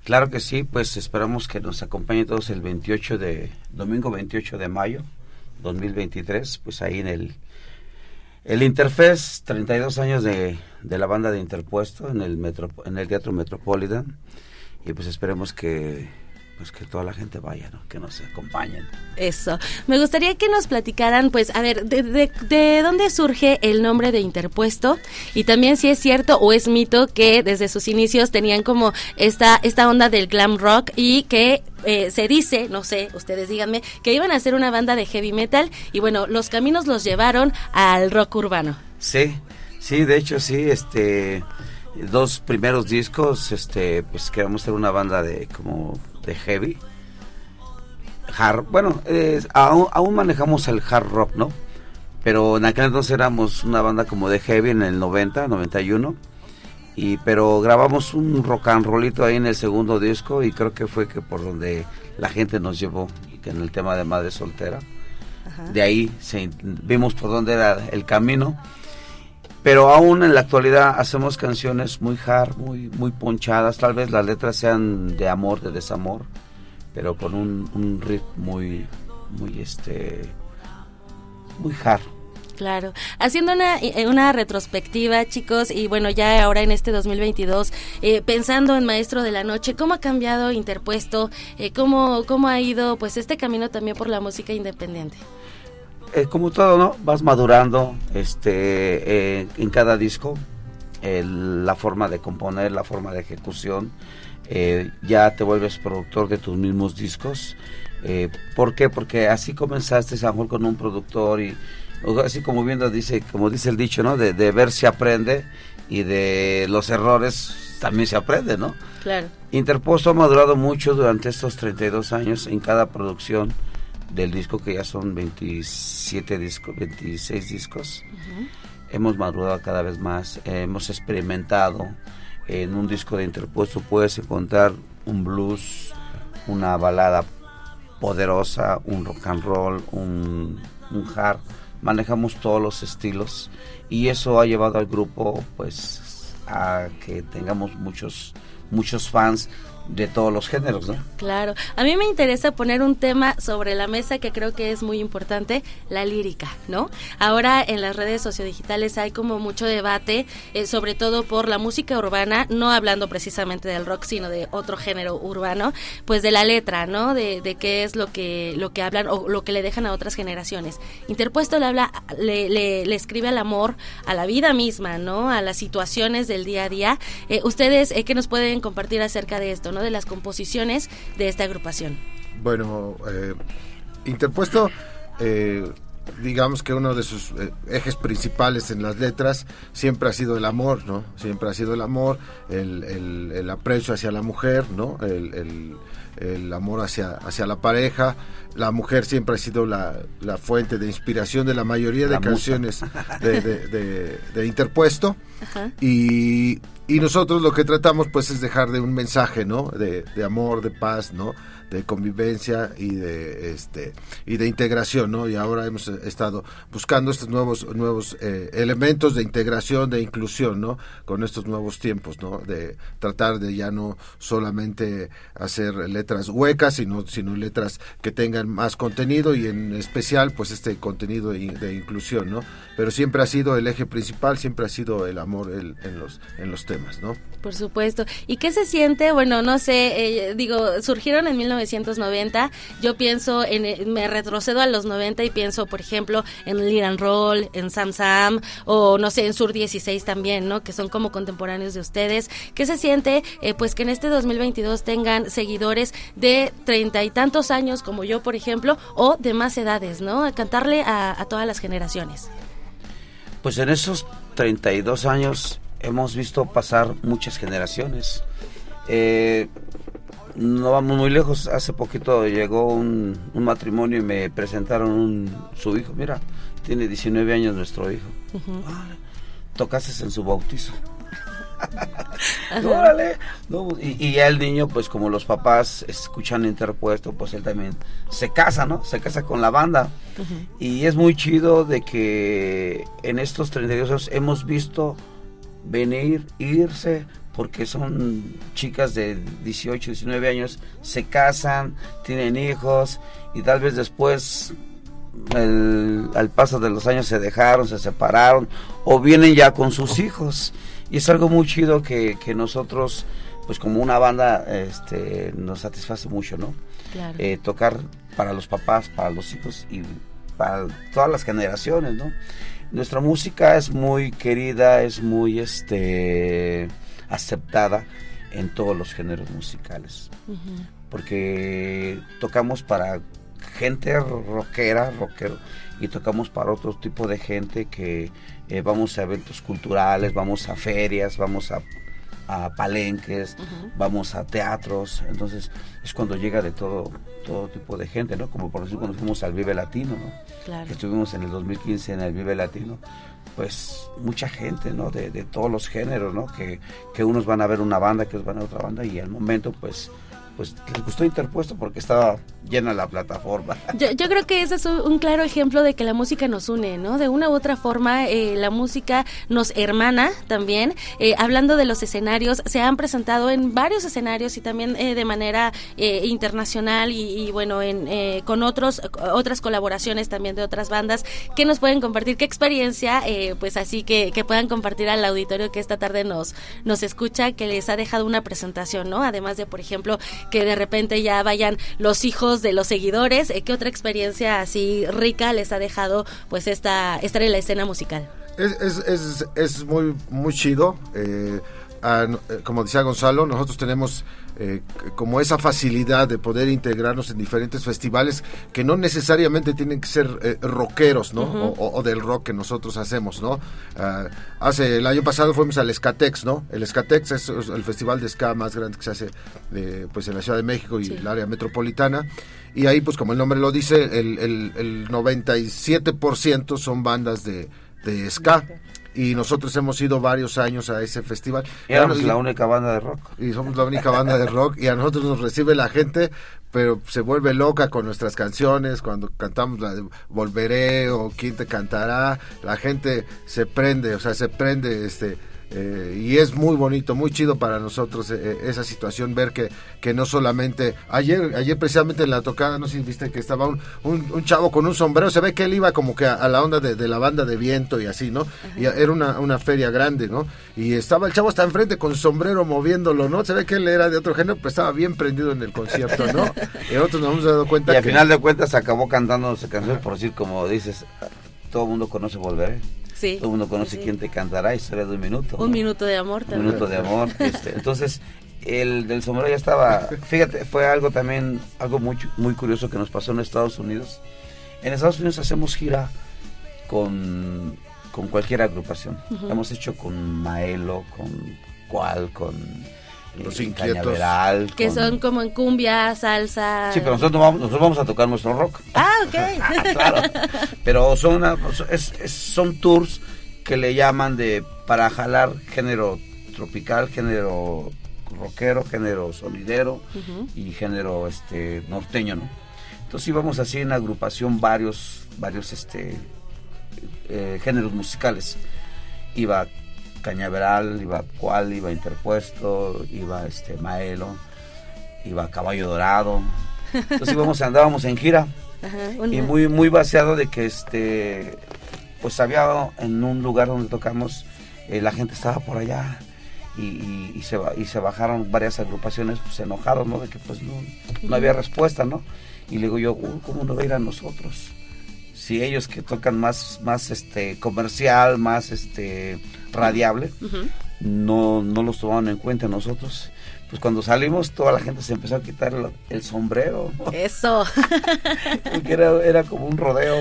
Claro que sí, pues esperamos que nos acompañen todos el 28 de, domingo 28 de mayo 2023, pues ahí en el, el Interfest, 32 años de, de la banda de Interpuesto en el, metro, en el Teatro Metropolitan, y pues esperemos que pues que toda la gente vaya, ¿no? que nos acompañen. Eso. Me gustaría que nos platicaran, pues, a ver, de, de, dónde surge el nombre de Interpuesto y también si es cierto o es mito que desde sus inicios tenían como esta, esta onda del glam rock y que eh, se dice, no sé, ustedes díganme, que iban a ser una banda de heavy metal y bueno, los caminos los llevaron al rock urbano. Sí, sí, de hecho sí, este dos primeros discos, este, pues queríamos ser una banda de como de heavy. Hard, bueno, aún, manejamos el hard rock, ¿no? Pero en aquel entonces éramos una banda como de heavy en el 90, 91. Y, pero grabamos un rock and rollito ahí en el segundo disco y creo que fue que por donde la gente nos llevó, que en el tema de Madre Soltera. De ahí vimos por dónde era el camino pero aún en la actualidad hacemos canciones muy hard, muy, muy ponchadas, tal vez las letras sean de amor, de desamor, pero con un, un riff muy, muy este, muy hard. Claro, haciendo una, eh, una retrospectiva, chicos, y bueno, ya ahora en este 2022, eh, pensando en Maestro de la Noche, ¿cómo ha cambiado Interpuesto? Eh, ¿cómo, ¿Cómo ha ido pues este camino también por la música independiente? Eh, como todo, ¿no? Vas madurando este, eh, en cada disco, la forma de componer, la forma de ejecución. Eh, ya te vuelves productor de tus mismos discos. ¿Por qué? Porque así comenzaste, a con un productor y así como viendo, dice, como dice el dicho, ¿no? De, de ver se aprende y de los errores también se aprende, ¿no? Claro. Interposto ha madurado mucho durante estos 32 años en cada producción del disco que ya son 27 discos, 26 discos. Hemos madurado cada vez más, hemos experimentado. En un disco de interpuesto puedes encontrar un blues, una balada poderosa, un rock and roll, un, un hard. Manejamos todos los estilos y eso ha llevado al grupo pues a que tengamos muchos muchos fans de todos los géneros, ¿no? Claro. A mí me interesa poner un tema sobre la mesa que creo que es muy importante, la lírica, ¿no? Ahora en las redes sociodigitales hay como mucho debate, eh, sobre todo por la música urbana, no hablando precisamente del rock, sino de otro género urbano, pues de la letra, ¿no? De, qué es lo que, lo que hablan o lo que le dejan a otras generaciones. Interpuesto le habla, le, le, escribe al amor, a la vida misma, ¿no? A las situaciones del día a día. Eh, ustedes, eh, ¿qué nos pueden compartir acerca de esto? De las composiciones de esta agrupación. Bueno, eh, Interpuesto, eh, digamos que uno de sus eh, ejes principales en las letras siempre ha sido el amor, ¿no? Siempre ha sido el amor, el, el, el aprecio hacia la mujer, ¿no? El, el, el amor hacia, hacia la pareja. La mujer siempre ha sido la, la fuente de inspiración de la mayoría de La canciones de, de- de- de Interpuesto. Ajá. Y, y nosotros lo que tratamos pues es dejar de un mensaje, ¿no? De, de amor, de paz, ¿no? De convivencia y de este y de integración, ¿no? Y ahora hemos eh, estado buscando estos nuevos nuevos eh, elementos de integración, de inclusión, ¿no? Con estos nuevos tiempos, ¿no? De tratar de ya no solamente hacer letras huecas, sino sino letras que tengan más contenido y en especial pues este contenido de, inclusión, ¿no? Pero siempre ha sido el eje principal, siempre ha sido el amor el- en los en los temas, ¿no? Por supuesto. ¿Y qué se siente? Bueno, no sé, eh, digo, surgieron en 1990. Yo pienso, en, eh, me retrocedo a los 90 y pienso, por ejemplo, en Liran Roll, en Sam Sam, o no sé, en Sur 16 también, ¿no? Que son como contemporáneos de ustedes. ¿Qué se siente? Eh, pues que en este 2022 tengan seguidores de treinta y tantos años, como yo, por ejemplo, o de más edades, ¿no? Cantarle a, a todas las generaciones. Pues en esos 32 años hemos visto pasar muchas generaciones. Eh, no vamos muy lejos. Hace poquito llegó un, un matrimonio y me presentaron un- su hijo. Mira, tiene 19 años nuestro hijo. Tocases en su bautizo. Órale. No, y, y ya el niño, pues como los papás escuchan interpuesto, pues él también se casa, ¿no? Se casa con la banda. Y es muy chido de que en estos 32 años hemos visto venir, irse, porque son chicas de 18, 19 años, se casan, tienen hijos y tal vez después el- al paso de los años se dejaron, se separaron o vienen ya con sus hijos. Y es algo muy chido que, que nosotros, pues como una banda, este, nos satisface mucho, ¿no? Claro. Eh, tocar para los papás, para los hijos y para todas las generaciones, ¿no? Nuestra música es muy querida, es muy este aceptada en todos los géneros musicales, porque tocamos para gente rockera, rockero, y tocamos para otro tipo de gente que eh, vamos a eventos culturales, vamos a ferias, vamos a, a palenques, vamos a teatros, entonces es cuando llega de todo todo tipo de gente, ¿no? Como por ejemplo cuando fuimos al Vive Latino, ¿no? Claro. Que estuvimos en el 2015 en el Vive Latino, pues mucha gente, ¿no? De, de todos los géneros, ¿no? Que, que unos van a ver una banda, que otros van a ver otra banda y al momento pues pues les gustó interpuesto porque estaba llena la plataforma. Yo, yo creo que ese es un, claro ejemplo de que la música nos une, ¿no? De una u otra forma, eh, la música nos hermana también. Eh, hablando de los escenarios, se han presentado en varios escenarios y también eh, de manera internacional y, y, bueno, en, con otros otras colaboraciones también de otras bandas que nos pueden compartir. ¿Qué experiencia, pues así que, que puedan compartir al auditorio que esta tarde nos, nos escucha, que les ha dejado una presentación, ¿no? Además de, por ejemplo, que de repente ya vayan los hijos de los seguidores. Eh, ¿Qué otra experiencia así rica les ha dejado pues esta estar en la escena musical? Es, es, es, es muy, muy chido. eh, a- eh, como decía Gonzalo, nosotros tenemos eh, como esa facilidad de poder integrarnos en diferentes festivales que no necesariamente tienen que ser eh, rockeros, ¿no? O, o- o del rock que nosotros hacemos, ¿no? Ah, hace el año pasado fuimos al Escatex, ¿no? El Escatex es, es el festival de ska más grande que se hace eh, pues en la Ciudad de México y el área metropolitana. Y ahí, pues como el nombre lo dice, el, el, el 97% son bandas de, de ska. Y nosotros hemos ido varios años a ese festival. Éramos Ya no- la única banda de rock. y somos la única banda de rock y a nosotros nos recibe la gente pero se vuelve loca con nuestras canciones cuando cantamos la de Volveré o quién te cantará la gente se prende o sea se prende este eh, y es muy bonito, muy chido para nosotros eh, esa situación, ver que, que no solamente, ayer ayer precisamente en la tocada, no sé si viste que estaba un, un, un chavo con un sombrero, se ve que él iba como que a, a la onda de, de la banda de viento y así, ¿no? Y era una, una feria grande, ¿no? Y estaba el chavo hasta enfrente con sombrero moviéndolo, ¿no? Se ve que él era de otro género, pero estaba bien prendido en el concierto, ¿no? Y nosotros nos hemos dado cuenta Y al que... final de cuentas acabó cantando esa canción, por decir, como dices, todo el mundo conoce Volveré. Sí. Todo el mundo conoce Sí. quién te cantará, historia de un minuto. Un ¿no? minuto de amor Un también. minuto de amor. este, entonces, el del sombrero ya estaba. Fíjate, fue algo también, algo muy, muy curioso que nos pasó en Estados Unidos. En Estados Unidos hacemos gira con, con cualquier agrupación. Hemos hecho con Maelo, con Cual, con Los Inquietos. Cañaveral. Que son como en cumbia, salsa. Sí, pero nosotros, no vamos, nosotros vamos a tocar nuestro rock. Ah, ok. claro. Pero son, una- es- es- son tours que le llaman de para jalar género tropical, género rockero, género sonidero Ujú. y género este norteño, ¿no? Entonces íbamos así en agrupación varios, varios este eh, géneros musicales. Iba Cañaveral, iba Cual, iba Interpuesto, iba este Maelo, iba Caballo Dorado. Entonces íbamos, andábamos en gira. Ajá, y muy muy vaciado de que este pues había en un lugar donde tocamos eh, la gente estaba por allá. Y, y- y se, y se bajaron varias agrupaciones pues enojados no de que pues no, no había respuesta no y le digo yo "Uy, cómo no va a ir a nosotros si ellos que tocan más más este comercial más este radiable no, no los tomaban en cuenta nosotros. Pues cuando salimos toda la gente se empezó a quitar el, el sombrero, Eso. porque era, era como un rodeo.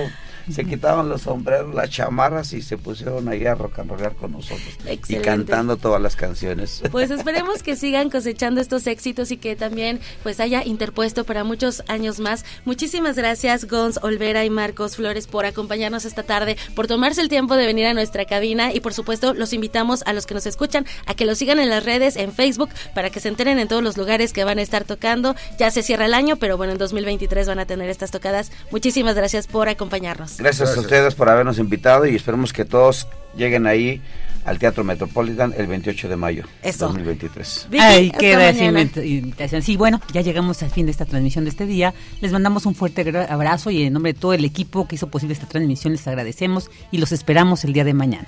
Se quitaban los sombreros, las chamarras y se pusieron ahí a rock and rollar con nosotros. Y Excelente. cantando todas las canciones. Pues esperemos que sigan cosechando estos éxitos y que también pues haya interpuesto para muchos años más. Muchísimas gracias Gons, Olvera y Marcos Flores por acompañarnos esta tarde, por tomarse el tiempo de venir a nuestra cabina y por supuesto los invitamos a los que nos escuchan a que los sigan en las redes, en Facebook, para que se enteren en todos los lugares que van a estar tocando. Ya se cierra el año, pero bueno, en 2023 van a tener estas tocadas. Muchísimas gracias por acompañarnos. Gracias, a ustedes por habernos invitado y esperemos que todos lleguen ahí al Teatro Metropolitan el 28 de mayo Eso. 2023. Ahí hasta queda esa mañana. invita- invitación. Sí, bueno, ya llegamos al fin de esta transmisión de este día. Les mandamos un fuerte abrazo y en nombre de todo el equipo que hizo posible esta transmisión les agradecemos y los esperamos el día de mañana.